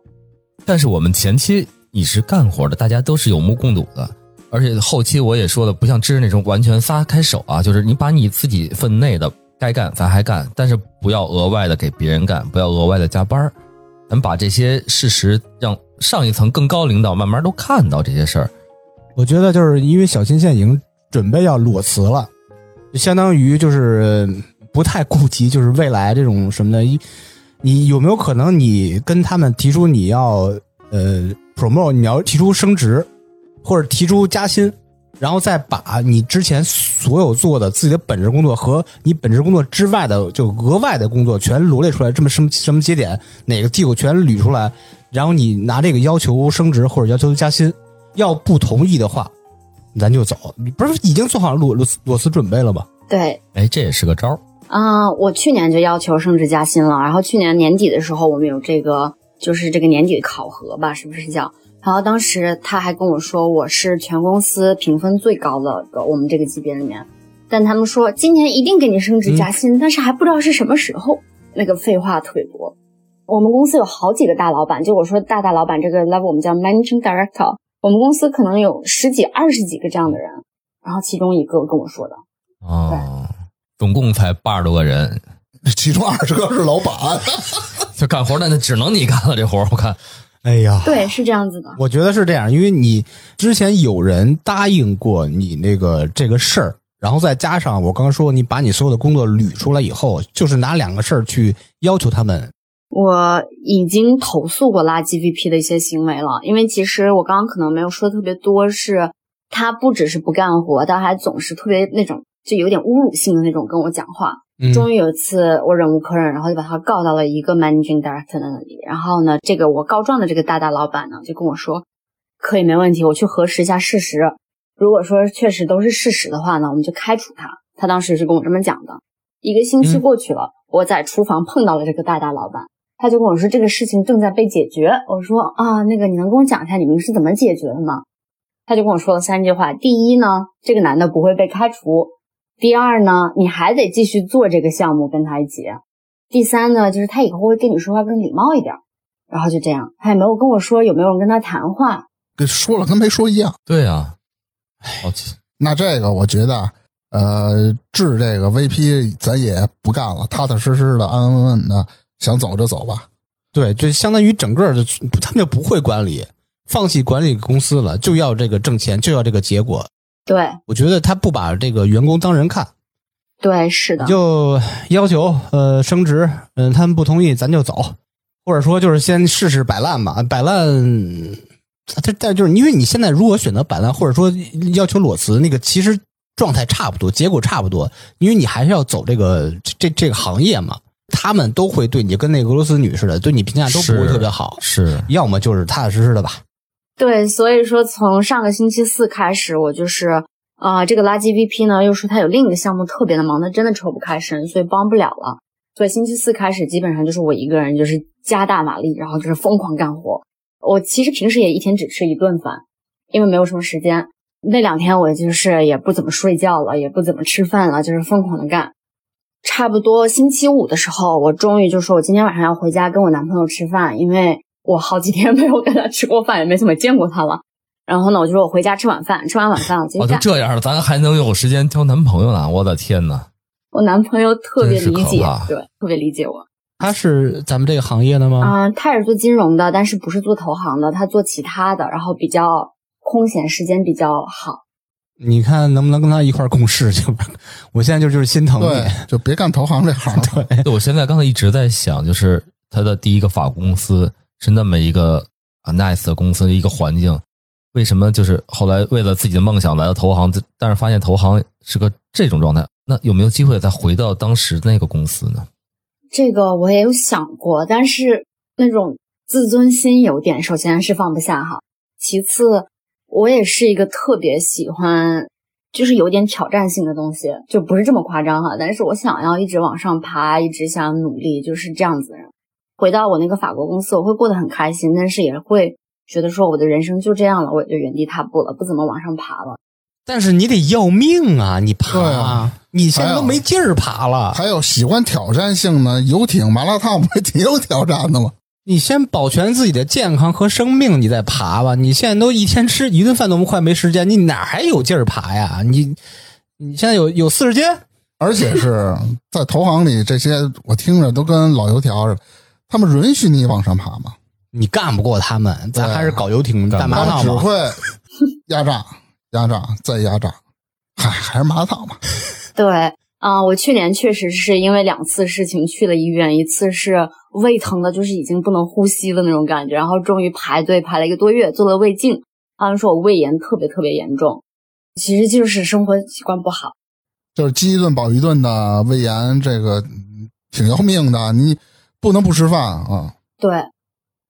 [SPEAKER 3] 但是我们前期你是干活的，大家都是有目共睹的，而且后期我也说了，不像芝那种完全撒开手啊，就是你把你自己分内的该干咱还干，但是不要额外的给别人干，不要额外的加班咱把这些事实让上一层更高领导慢慢都看到这些事儿。
[SPEAKER 2] 我觉得就是因为小新现在已经准备要裸辞了，相当于就是不太顾及就是未来这种什么的。你有没有可能，你跟他们提出你要呃 promote，你要提出升职，或者提出加薪，然后再把你之前所有做的自己的本职工作和你本职工作之外的就额外的工作全罗列出来，这么什么什么节点哪个机构全捋出来，然后你拿这个要求升职或者要求加薪，要不同意的话，咱就走。你不是已经做好裸裸裸辞准备了吗？
[SPEAKER 4] 对，
[SPEAKER 3] 哎，这也是个招儿。
[SPEAKER 4] 嗯，我去年就要求升职加薪了，然后去年年底的时候，我们有这个就是这个年底的考核吧，是不是叫？然后当时他还跟我说，我是全公司评分最高的我们这个级别里面，但他们说今年一定给你升职加薪，但是还不知道是什么时候。那个废话特别多。我们公司有好几个大老板，就我说大大老板这个 level，我们叫 managing director，我们公司可能有十几、二十几个这样的人，然后其中一个跟我说的，
[SPEAKER 3] 哦。总共才八十多个人，
[SPEAKER 1] 其中二十个是老板，
[SPEAKER 3] 就干活的那只能你干了这活我看，
[SPEAKER 2] 哎呀，
[SPEAKER 4] 对，是这样子的。
[SPEAKER 2] 我觉得是这样，因为你之前有人答应过你那个这个事儿，然后再加上我刚刚说你把你所有的工作捋出来以后，就是拿两个事儿去要求他们。
[SPEAKER 4] 我已经投诉过垃圾 VP 的一些行为了，因为其实我刚刚可能没有说特别多，是他不只是不干活，他还总是特别那种。就有点侮辱性的那种跟我讲话，终于有一次我忍无可忍，然后就把他告到了一个 managing director 那里。然后呢，这个我告状的这个大大老板呢就跟我说，可以没问题，我去核实一下事实。如果说确实都是事实的话呢，我们就开除他。他当时是跟我这么讲的。一个星期过去了，我在厨房碰到了这个大大老板，他就跟我说这个事情正在被解决。我说啊，那个你能跟我讲一下你们是怎么解决的吗？他就跟我说了三句话。第一呢，这个男的不会被开除。第二呢，你还得继续做这个项目，跟他一起。第三呢，就是他以后会跟你说话更礼貌一点。然后就这样，他也没有跟我说有没有人跟他谈话，
[SPEAKER 1] 跟说了跟没说一样。
[SPEAKER 3] 对啊，
[SPEAKER 1] 好那这个我觉得，呃，治这个 VP 咱也不干了，踏踏实实的、安安稳稳的，想走就走吧。
[SPEAKER 2] 对，就相当于整个的他们就不会管理，放弃管理公司了，就要这个挣钱，就要这个结果。
[SPEAKER 4] 对
[SPEAKER 2] 我觉得他不把这个员工当人看，
[SPEAKER 4] 对，是的，
[SPEAKER 2] 就要求呃升职，嗯、他们不同意咱就走，或者说就是先试试摆烂吧，摆烂。但但就是因为你现在如果选择摆烂，或者说要求裸辞，那个其实状态差不多，结果差不多，因为你还是要走这个这这这个行业嘛，他们都会对你跟那个俄罗斯女似的，对你评价都不会特别好，
[SPEAKER 3] 是
[SPEAKER 2] 要么就是踏踏实实的吧。
[SPEAKER 4] 对，所以说从上个星期四开始，我就是啊、这个垃圾 VP 呢又说他有另一个项目特别的忙，他真的抽不开身，所以帮不了了。所以星期四开始，基本上就是我一个人，就是加大马力，然后就是疯狂干活。我其实平时也一天只吃一顿饭，因为没有什么时间。那两天我就是也不怎么睡觉了，也不怎么吃饭了，就是疯狂的干。差不多星期五的时候，我终于就说我今天晚上要回家跟我男朋友吃饭，因为我好几天没有跟他吃过饭，也没怎么见过他了。然后呢，我就说我回家吃晚饭，吃完晚饭我接
[SPEAKER 3] 哦，
[SPEAKER 4] 下
[SPEAKER 3] 就这样了，咱还能有时间交男朋友呢？我的天呐！
[SPEAKER 4] 我男朋友特别理解，对，特别理解我。
[SPEAKER 2] 他是咱们这个行业的吗？
[SPEAKER 4] 啊、他也是做金融的，但是不是做投行的，他做其他的，然后比较空闲时间比较好。
[SPEAKER 2] 你看能不能跟他一块共事？就我现在就就是心疼你。
[SPEAKER 1] 就别干投行这行了。
[SPEAKER 3] 对我现在刚才一直在想，就是他的第一个法国公司是那么一个啊 nice 的公司，一个环境，为什么就是后来为了自己的梦想来到投行，但是发现投行是个这种状态？那有没有机会再回到当时那个公司呢？
[SPEAKER 4] 这个我也有想过，但是那种自尊心有点，首先是放不下哈，其次我也是一个特别喜欢，就是有点挑战性的东西，就不是这么夸张哈，但是我想要一直往上爬，一直想努力，就是这样子。回到我那个法国公司，我会过得很开心，但是也会觉得说我的人生就这样了，我也就原地踏步了，不怎么往上爬了。
[SPEAKER 2] 但是你得要命啊！你爬，
[SPEAKER 1] 啊
[SPEAKER 2] 你现在都没劲儿爬了。
[SPEAKER 1] 还有喜欢挑战性的游艇、麻辣烫，不也挺有挑战的吗？
[SPEAKER 2] 你先保全自己的健康和生命，你再爬吧。你现在都一天吃一顿饭都快没时间，你哪还有劲儿爬呀？你你现在有有四十斤？
[SPEAKER 1] 而且是在投行里，这些我听着都跟老油条似的。他们允许你往上爬吗？
[SPEAKER 2] 你干不过他们，咱还是搞游艇、
[SPEAKER 3] 干不
[SPEAKER 2] 干麻辣烫吧。
[SPEAKER 1] 只会压榨、压榨再压榨，嗨，还是麻辣烫吧。
[SPEAKER 4] 对，啊、我去年确实是因为两次事情去了医院，一次是胃疼的，就是已经不能呼吸的那种感觉，然后终于排队排了一个多月，做了胃镜，他们说我胃炎特别特别严重，其实就是生活习惯不好。
[SPEAKER 1] 就是饥一顿饱一顿的胃炎，这个嗯挺要命的，你不能不吃饭啊。
[SPEAKER 4] 对，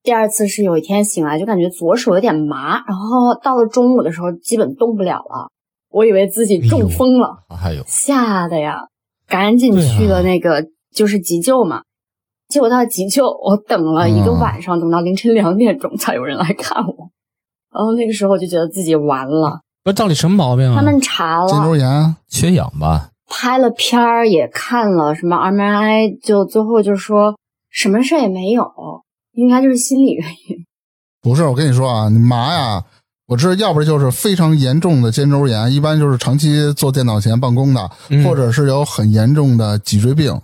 [SPEAKER 4] 第二次是有一天醒来就感觉左手有点麻，然后到了中午的时候基本动不了了，我以为自己中风了。
[SPEAKER 3] 还有
[SPEAKER 4] 吓得呀，赶紧去了那个、就是急救嘛。结果到急救，我等了一个晚上，等到凌晨两点钟才有人来看我。然后那个时候我就觉得自己完了。
[SPEAKER 2] 不是到底什么毛病啊？
[SPEAKER 4] 他们查了
[SPEAKER 1] 肩周，炎，
[SPEAKER 3] 缺氧吧？
[SPEAKER 4] 拍了片儿，也看了什么 MRI，就最后就说什么事儿也没有，应该就是心理原因。
[SPEAKER 1] 不是我跟你说啊，你麻呀，我知道，要不然就是非常严重的肩周炎，一般就是长期坐电脑前办公的，
[SPEAKER 2] 嗯
[SPEAKER 1] 或者是有很严重的脊椎病，
[SPEAKER 3] 哎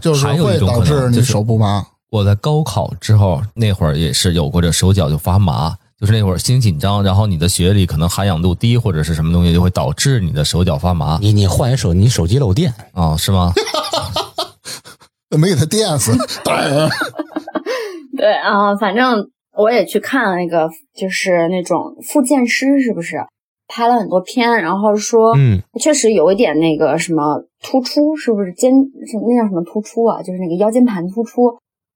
[SPEAKER 1] 就是会
[SPEAKER 3] 还有一种
[SPEAKER 1] 导致你手不麻。
[SPEAKER 3] 我在高考之后那会儿也是有过这手脚就发麻，就是那会儿心紧张，然后你的血里可能含氧度低或者是什么东西，就会导致你的手脚发麻。
[SPEAKER 2] 你你换一手，你手机漏电，
[SPEAKER 3] 啊、是吗？
[SPEAKER 1] 没给他电死，对，
[SPEAKER 4] 对啊、反正我也去看了那个，就是那种复健师，是不是？拍了很多片，然后说，
[SPEAKER 2] 嗯，
[SPEAKER 4] 确实有一点那个什么突出，是不是肩是那叫什么突出啊？就是那个腰间盘突出。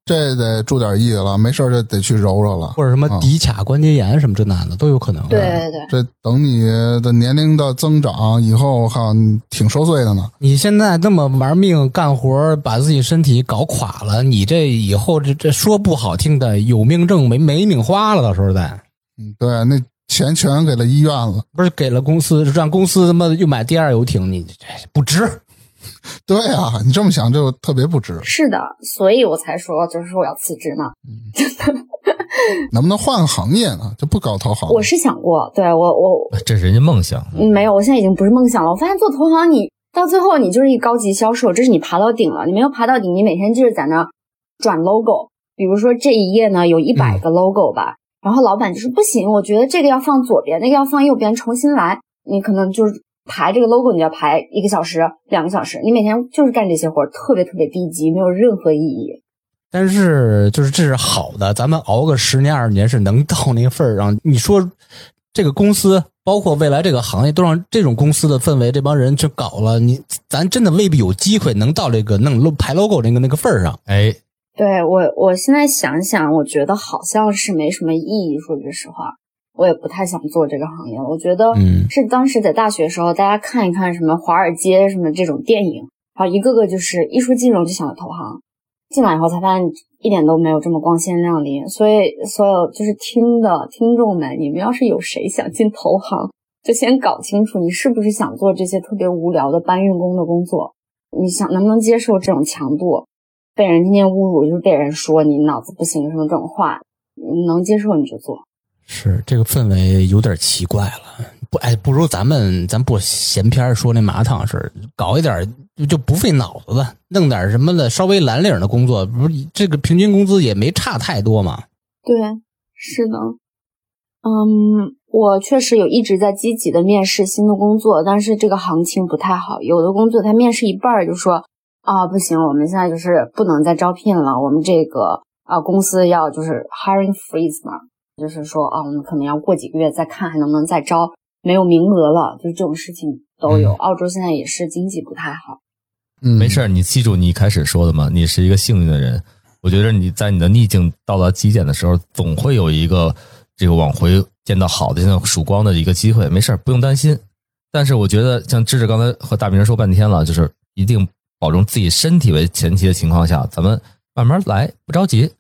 [SPEAKER 1] 这得注点意了，没事儿就得去揉揉了。
[SPEAKER 2] 或者什么
[SPEAKER 1] 啊
[SPEAKER 2] 骶髂关节炎什么这那的都有可能。
[SPEAKER 4] 对，对对，
[SPEAKER 1] 这等你的年龄的增长以后，哈，你挺受罪的呢。
[SPEAKER 2] 你现在这么玩命干活，把自己身体搞垮了，你这以后这这说不好听的，有命挣没没命花了，到时候再
[SPEAKER 1] 嗯，对，那钱全给了医院了。
[SPEAKER 2] 不是给了公司，让公司他妈又买第二游艇，你这不值。
[SPEAKER 1] 对啊，你这么想就特别不值。
[SPEAKER 4] 是的，所以我才说，就是说我要辞职嘛。
[SPEAKER 1] 能不能换个行业呢？就不搞投行？
[SPEAKER 4] 我是想过，对我我
[SPEAKER 3] 这是人家梦想。
[SPEAKER 4] 嗯没有，我现在已经不是梦想了。我发现做投行，你到最后你就是一高级销售，这是你爬到顶了。你没有爬到顶，你每天就是在那转 logo。比如说这一页呢有一百个 logo 吧，然后老板就说不行，我觉得这个要放左边，那个要放右边，重新来。你可能就是排这个 logo，你要排一个小时、两个小时，你每天就是干这些活，特别特别低级，没有任何意义。
[SPEAKER 2] 但是就是这是好的，咱们熬个十年二十年是能到那个份儿上。你说这个公司，包括未来这个行业，都让这种公司的氛围，这帮人去搞了，你咱真的未必有机会能到这个弄排 logo 那个那个份儿上。
[SPEAKER 3] 哎，
[SPEAKER 4] 对我，我现在想想，我觉得好像是没什么意义。说句实话，我也不太想做这个行业。我觉得
[SPEAKER 2] 嗯
[SPEAKER 4] 是当时在大学时候，大家看一看什么华尔街什么这种电影，然后一个个就是艺术金融就想着投行，进来以后才发现一点都没有这么光鲜亮丽。所以，所有就是听的听众们，你们要是有谁想进投行，就先搞清楚你是不是想做这些特别无聊的搬运工的工作，你想能不能接受这种强度？被人天天侮辱，就是被人说你脑子不行什么这种话，你能接受你就做。
[SPEAKER 2] 是这个氛围有点奇怪了，不，哎，不如咱们咱不闲篇儿说那麻辣烫事儿，搞一点就不费脑子的，弄点什么的稍微蓝领的工作，不是这个平均工资也没差太多嘛。
[SPEAKER 4] 对，是的，嗯，我确实有一直在积极的面试新的工作，但是这个行情不太好，有的工作他面试一半就说啊不行，我们现在就是不能再招聘了，我们这个啊公司要就是 hiring freeze 嘛，就是说啊我们可能要过几个月再看还能不能再招，没有名额了，就是这种事情都有。
[SPEAKER 3] 嗯
[SPEAKER 4] 澳洲现在也是经济不太好。
[SPEAKER 1] 嗯，
[SPEAKER 3] 没事儿，你记住你一开始说的嘛，你是一个幸运的人。我觉得你在你的逆境到达极点的时候，总会有一个这个往回见到好的、见到曙光的一个机会。没事儿，不用担心。但是我觉得，像芝芝刚才和大明说半天了，就是一定保证自己身体为前提的情况下，咱们慢慢来，不着急。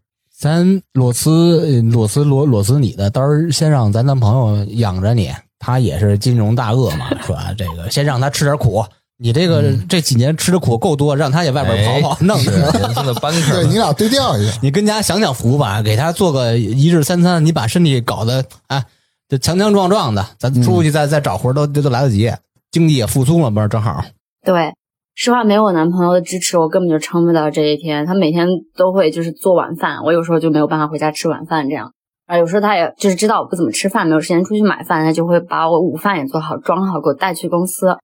[SPEAKER 2] 咱裸辞呃裸辞裸裸辞你的，到时候先让咱男朋友养着你，他也是金融大鳄嘛，是吧？这个先让他吃点苦，你这个、这几年吃的苦够多，让他也外边跑跑，
[SPEAKER 3] 哎
[SPEAKER 2] 弄弄。
[SPEAKER 3] 人生的班
[SPEAKER 1] 对你。俩对调一下。
[SPEAKER 2] 你跟家享享福吧，给他做个一日三餐，你把身体搞得啊，这强强壮壮的，咱出去再、再找活都都都来得及，经济也复苏了，不是正好？
[SPEAKER 4] 对，实话没有我男朋友的支持，我根本就撑不到这一天。他每天都会就是做晚饭，我有时候就没有办法回家吃晚饭这样。啊，有时候他也就是知道我不怎么吃饭，没有时间出去买饭，他就会把我午饭也做好、装好，给我带去公司。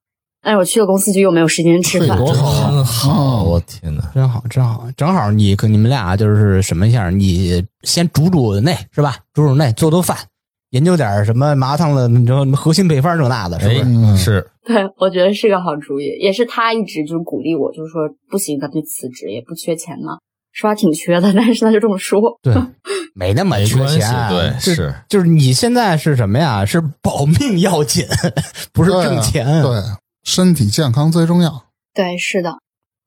[SPEAKER 4] 但是我去了公司就又没有时间吃饭。
[SPEAKER 2] 多好
[SPEAKER 3] 真好，我天哪！
[SPEAKER 2] 真好，真好，正好你跟你们俩就是什么一下，你先煮煮那是吧？煮煮那，做做饭，研究点什么麻烫的，你说核心配方这那的，是不
[SPEAKER 3] 哎
[SPEAKER 2] 是？，
[SPEAKER 1] 嗯
[SPEAKER 3] 是
[SPEAKER 4] 对，我觉得是个好主意，也是他一直就是鼓励我，就是说不行，咱们就辞职，也不缺钱嘛。说话挺缺的，但是他就这么说。
[SPEAKER 2] 对，没那么缺钱，
[SPEAKER 3] 对
[SPEAKER 2] 是就是你现在是什么呀？是保命要紧，不是
[SPEAKER 1] 对啊
[SPEAKER 2] 挣钱。
[SPEAKER 1] 对，身体健康最重要。
[SPEAKER 4] 对，是的。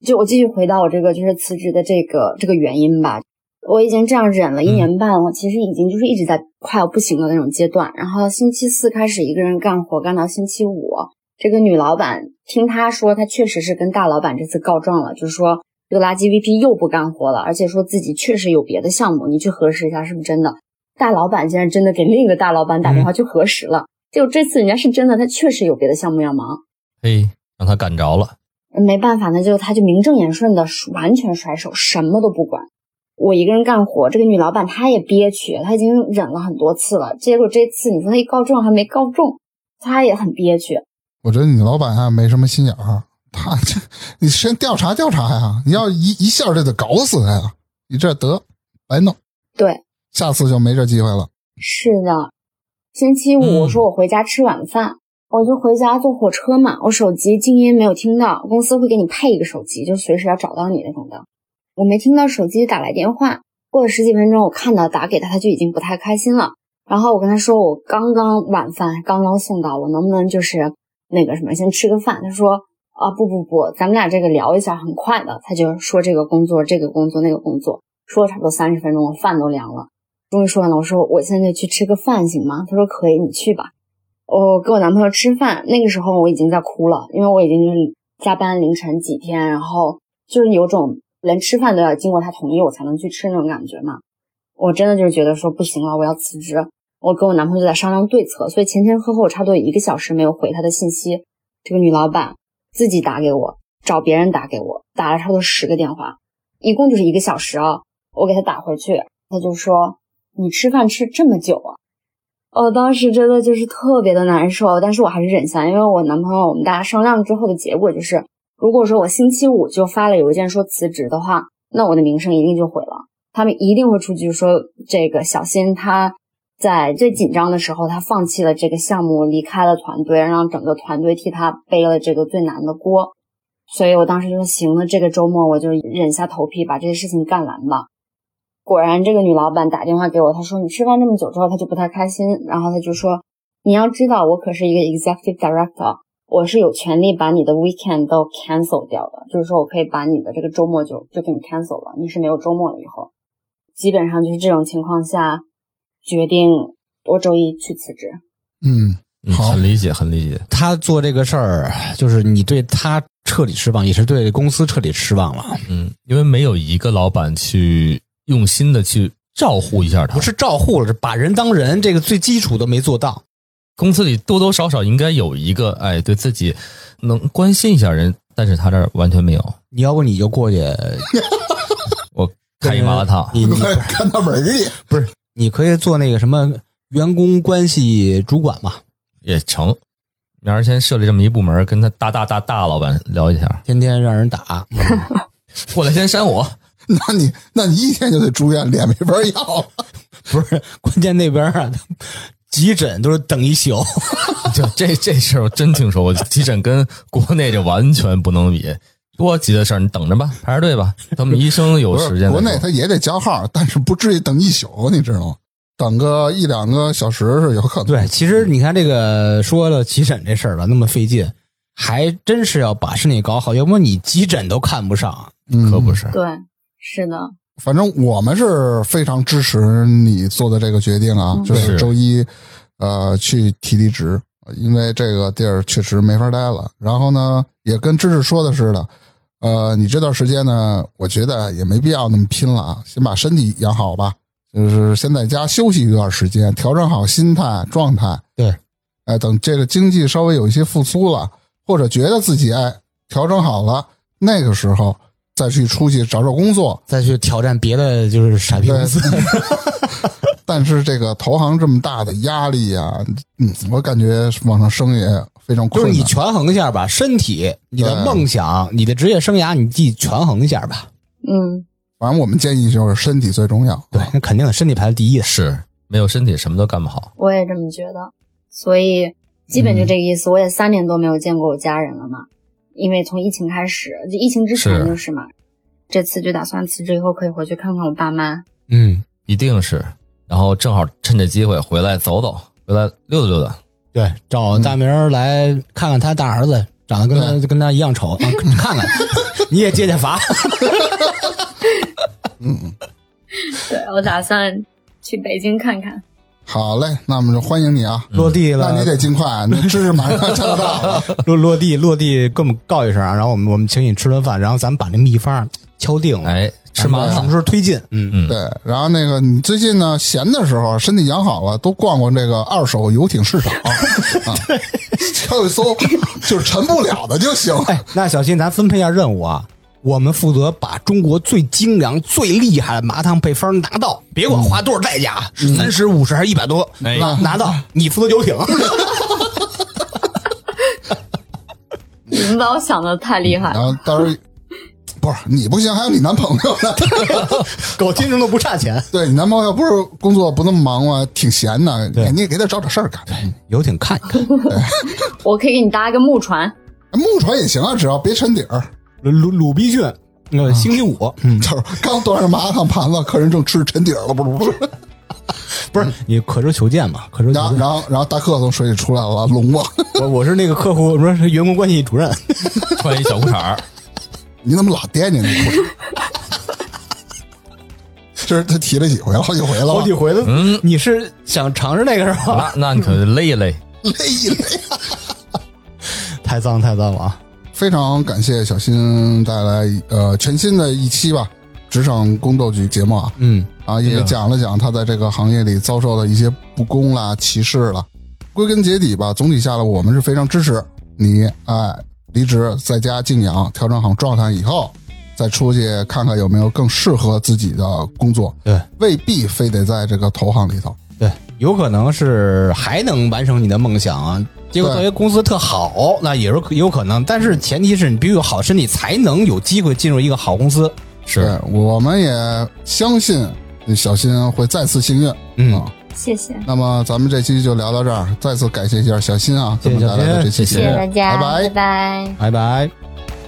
[SPEAKER 4] 就我继续回到我这个就是辞职的这个这个原因吧。我已经这样忍了一年半了，其实已经就是一直在快要不行的那种阶段。然后星期四开始一个人干活，干到星期五。这个女老板听她说，她确实是跟大老板这次告状了，就是说这个垃圾 VP 又不干活了，而且说自己确实有别的项目，你去核实一下是不是真的。大老板竟然真的给另一个大老板打电话去核实了，结果这次人家是真的，他确实有别的项目要忙。
[SPEAKER 3] 嘿，让他赶着了。
[SPEAKER 4] 没办法，那就他就名正言顺的完全甩手，什么都不管。我一个人干活，这个女老板她也憋屈，她已经忍了很多次了。结果这次你说她一告状还没告中，她也很憋屈。
[SPEAKER 1] 我觉得你老板啊没什么心眼儿，他这你先调查调查呀，你要一一下就得搞死他呀，你这得白弄，
[SPEAKER 4] 对，
[SPEAKER 1] 下次就没这机会了。
[SPEAKER 4] 是的。星期五说我回家吃晚饭，我就回家坐火车嘛，我手机静音没有听到，公司会给你配一个手机，就随时要找到你那种的。我没听到手机打来电话，过了十几分钟，我看到打给他，他就已经不太开心了。然后我跟他说，我刚刚晚饭刚刚送到，我能不能就是那个什么，先吃个饭？他说啊，不不不，咱们俩这个聊一下，很快的。他就说这个工作，这个工作，那个工作，说了差不多三十分钟，我饭都凉了。终于说完了，我说我现在去吃个饭行吗？他说可以，你去吧。我跟我男朋友吃饭，那个时候我已经在哭了，因为我已经就是加班凌晨几天，然后就是有种连吃饭都要经过他同意我才能去吃那种感觉嘛。我真的就是觉得说不行了，我要辞职。我跟我男朋友就在商量对策，所以前前后后差不多一个小时没有回他的信息。这个女老板自己打给我，找别人打给我，打了差不多十个电话，一共就是一个小时啊。我给他打回去，他就说：“你吃饭吃这么久啊？”我当时真的就是特别的难受，但是我还是忍下，因为我男朋友我们大家商量之后的结果就是，如果说我星期五就发了邮件说辞职的话，那我的名声一定就毁了，他们一定会出去说这个小新他。在最紧张的时候，他放弃了这个项目，离开了团队，让整个团队替他背了这个最难的锅。所以我当时就说：“行了，这个周末我就忍下头皮把这些事情干完吧。”果然，这个女老板打电话给我，她说：“你吃饭这么久之后，她就不太开心。然后她就说：‘你要知道，我可是一个 executive director，我是有权利把你的 weekend 都 cancel 掉的，就是说我可以把你的这个周末就就给你 cancel 了，你是没有周末了。以后基本上就是这种情况下。”决定我周一去辞职。
[SPEAKER 1] 嗯，
[SPEAKER 3] 嗯
[SPEAKER 1] 好
[SPEAKER 3] 很理解，很理解。
[SPEAKER 2] 他做这个事儿，就是你对他彻底失望，也是对公司彻底失望了。
[SPEAKER 3] 嗯，因为没有一个老板去用心的去照护一下他，
[SPEAKER 2] 不是照护了，是把人当人，这个最基础都没做到。
[SPEAKER 3] 公司里多多少少应该有一个，哎，对自己能关心一下人，但是他这儿完全没有。
[SPEAKER 2] 你要不你就过去，
[SPEAKER 3] 我开一麻辣烫，
[SPEAKER 2] 你你
[SPEAKER 1] 快 看大门儿去。
[SPEAKER 2] 不是你可以做那个什么员工关系主管嘛，
[SPEAKER 3] 也成。明儿先设立这么一部门，跟他大大大大老板聊一下，
[SPEAKER 2] 天天让人打。
[SPEAKER 3] 过来先扇我。
[SPEAKER 1] 那你那你一天就得住院，脸没法要。
[SPEAKER 2] 不是，关键那边啊，急诊都是等一宿。
[SPEAKER 3] 就 这这事儿我真听说过，急诊跟国内这完全不能比。多急的事儿，你等着吧，排着队吧。他们医生有时间。
[SPEAKER 1] 国内他也得加号，但是不至于等一宿，你知道吗？等个一两个小时是有可能。
[SPEAKER 2] 对，其实你看这个说了急诊这事儿了，那么费劲，还真是要把身体搞好，要不你急诊都看不上。
[SPEAKER 1] 嗯，
[SPEAKER 3] 可不是。
[SPEAKER 4] 对，是的，
[SPEAKER 1] 反正我们是非常支持你做的这个决定啊，
[SPEAKER 4] 嗯
[SPEAKER 1] 就是
[SPEAKER 3] 是
[SPEAKER 1] 周一呃去提离职，因为这个地儿确实没法待了。然后呢，也跟芝芝说的似的，呃，你这段时间呢，我觉得也没必要那么拼了啊，先把身体养好吧，就是先在家休息一段时间，调整好心态状态。
[SPEAKER 2] 对，
[SPEAKER 1] 哎，等这个经济稍微有一些复苏了，或者觉得自己哎调整好了，那个时候再去出去找找工作。
[SPEAKER 2] 再去挑战别的就是傻逼公司，
[SPEAKER 1] 但是这个投行这么大的压力啊，嗯，我感觉往上升也非常困难就是。
[SPEAKER 2] 你权衡一下吧，身体、你的梦想、你的职业生涯，你自己权衡一下吧。
[SPEAKER 4] 嗯，
[SPEAKER 1] 反正我们建议就是身体最重要。
[SPEAKER 2] 对，那肯定的，身体排在第一的。
[SPEAKER 3] 是没有身体什么都干不好。
[SPEAKER 4] 我也这么觉得，所以基本就这个意思。我也三年多没有见过我家人了嘛，因为从疫情开始，就疫情之前
[SPEAKER 3] 是
[SPEAKER 4] 就是嘛，这次就打算辞职以后可以回去看看我爸妈。
[SPEAKER 2] 嗯，
[SPEAKER 3] 一定是。然后正好趁这机会回来走走，回来溜达溜达。
[SPEAKER 2] 对，找大明来看看他大儿子，长得跟他跟他一样丑，啊看看，你也接接罚。
[SPEAKER 4] 对我打算去北京看看。
[SPEAKER 1] 好嘞，那我们就欢迎你啊！
[SPEAKER 2] 落地了，
[SPEAKER 1] 那你得尽快，那知识马上就到了。
[SPEAKER 2] 落落地落地，跟我们告一声啊，然后我们我们请你吃顿饭，然后咱们把那秘方敲定了，
[SPEAKER 3] 哎，吃麻辣
[SPEAKER 2] 什么时候推进？嗯
[SPEAKER 3] 嗯
[SPEAKER 1] 对，然后那个你最近呢，闲的时候身体养好了，多逛逛这个二手游艇市场 啊，敲一搜，就是沉不了的就行。
[SPEAKER 2] 哎，那小新，咱分配一下任务啊。我们负责把中国最精良、最厉害的麻汤配方拿到，别管花多少代价，三十、五十还是一百多，
[SPEAKER 3] 哎
[SPEAKER 2] 拿拿到，你负责游艇。
[SPEAKER 4] 你们把我想的太厉害
[SPEAKER 1] 然
[SPEAKER 4] 了。
[SPEAKER 1] 后到时候不是你不行，还有你男朋友呢。
[SPEAKER 2] 狗听着都不差钱，
[SPEAKER 1] 对你男朋友不是工作不那么忙吗？挺闲的，
[SPEAKER 2] 对
[SPEAKER 1] 你也给他找点事儿干。
[SPEAKER 2] 游艇看一看，
[SPEAKER 4] 我可以给你搭一个木船，
[SPEAKER 1] 木船也行啊，只要别沉底儿。
[SPEAKER 2] 鲁鲁鲁滨逊，呃，星期五，嗯，
[SPEAKER 1] 就是刚端上麻辣烫盘子，客人正吃沉底儿了，不是不是。
[SPEAKER 2] 不是你可知求见嘛？可知求见。
[SPEAKER 1] 然后然后然后大客从水里出来了，聋了。
[SPEAKER 2] 我我是那个客户，我说是员工关系主任，
[SPEAKER 3] 穿一小裤衩儿，
[SPEAKER 1] 你怎么老惦记那裤衩？这是他提了几回了，好几回了，
[SPEAKER 2] 好几回了。
[SPEAKER 3] 嗯
[SPEAKER 2] 你是想尝试那个是吧？
[SPEAKER 3] 那那你可勒一勒。
[SPEAKER 1] 累一累。
[SPEAKER 2] 太脏太脏了啊！
[SPEAKER 1] 非常感谢小新带来呃全新的一期吧，职场宫斗剧节目啊，
[SPEAKER 2] 嗯，
[SPEAKER 1] 啊，也讲了讲他在这个行业里遭受的一些不公啦、歧视啦。归根结底吧，总体下来，我们是非常支持你，哎，离职在家静养，调整好状态以后，再出去看看有没有更适合自己的工作。
[SPEAKER 2] 对，
[SPEAKER 1] 未必非得在这个投行里头。
[SPEAKER 2] 对，有可能是还能完成你的梦想啊。结果
[SPEAKER 1] 对
[SPEAKER 2] 作为公司特好，那也是有可能，但是前提是你必须有好身体，才能有机会进入一个好公司。
[SPEAKER 3] 是，
[SPEAKER 1] 我们也相信小新会再次幸运。
[SPEAKER 2] 嗯。
[SPEAKER 1] 啊，
[SPEAKER 4] 谢谢，
[SPEAKER 1] 那么咱们这期就聊到这儿，再次感谢一下小新啊，
[SPEAKER 2] 谢谢
[SPEAKER 1] 给我们带来的这期节目，
[SPEAKER 4] 谢谢大家，
[SPEAKER 1] 拜拜。
[SPEAKER 4] 拜拜。
[SPEAKER 2] 拜拜。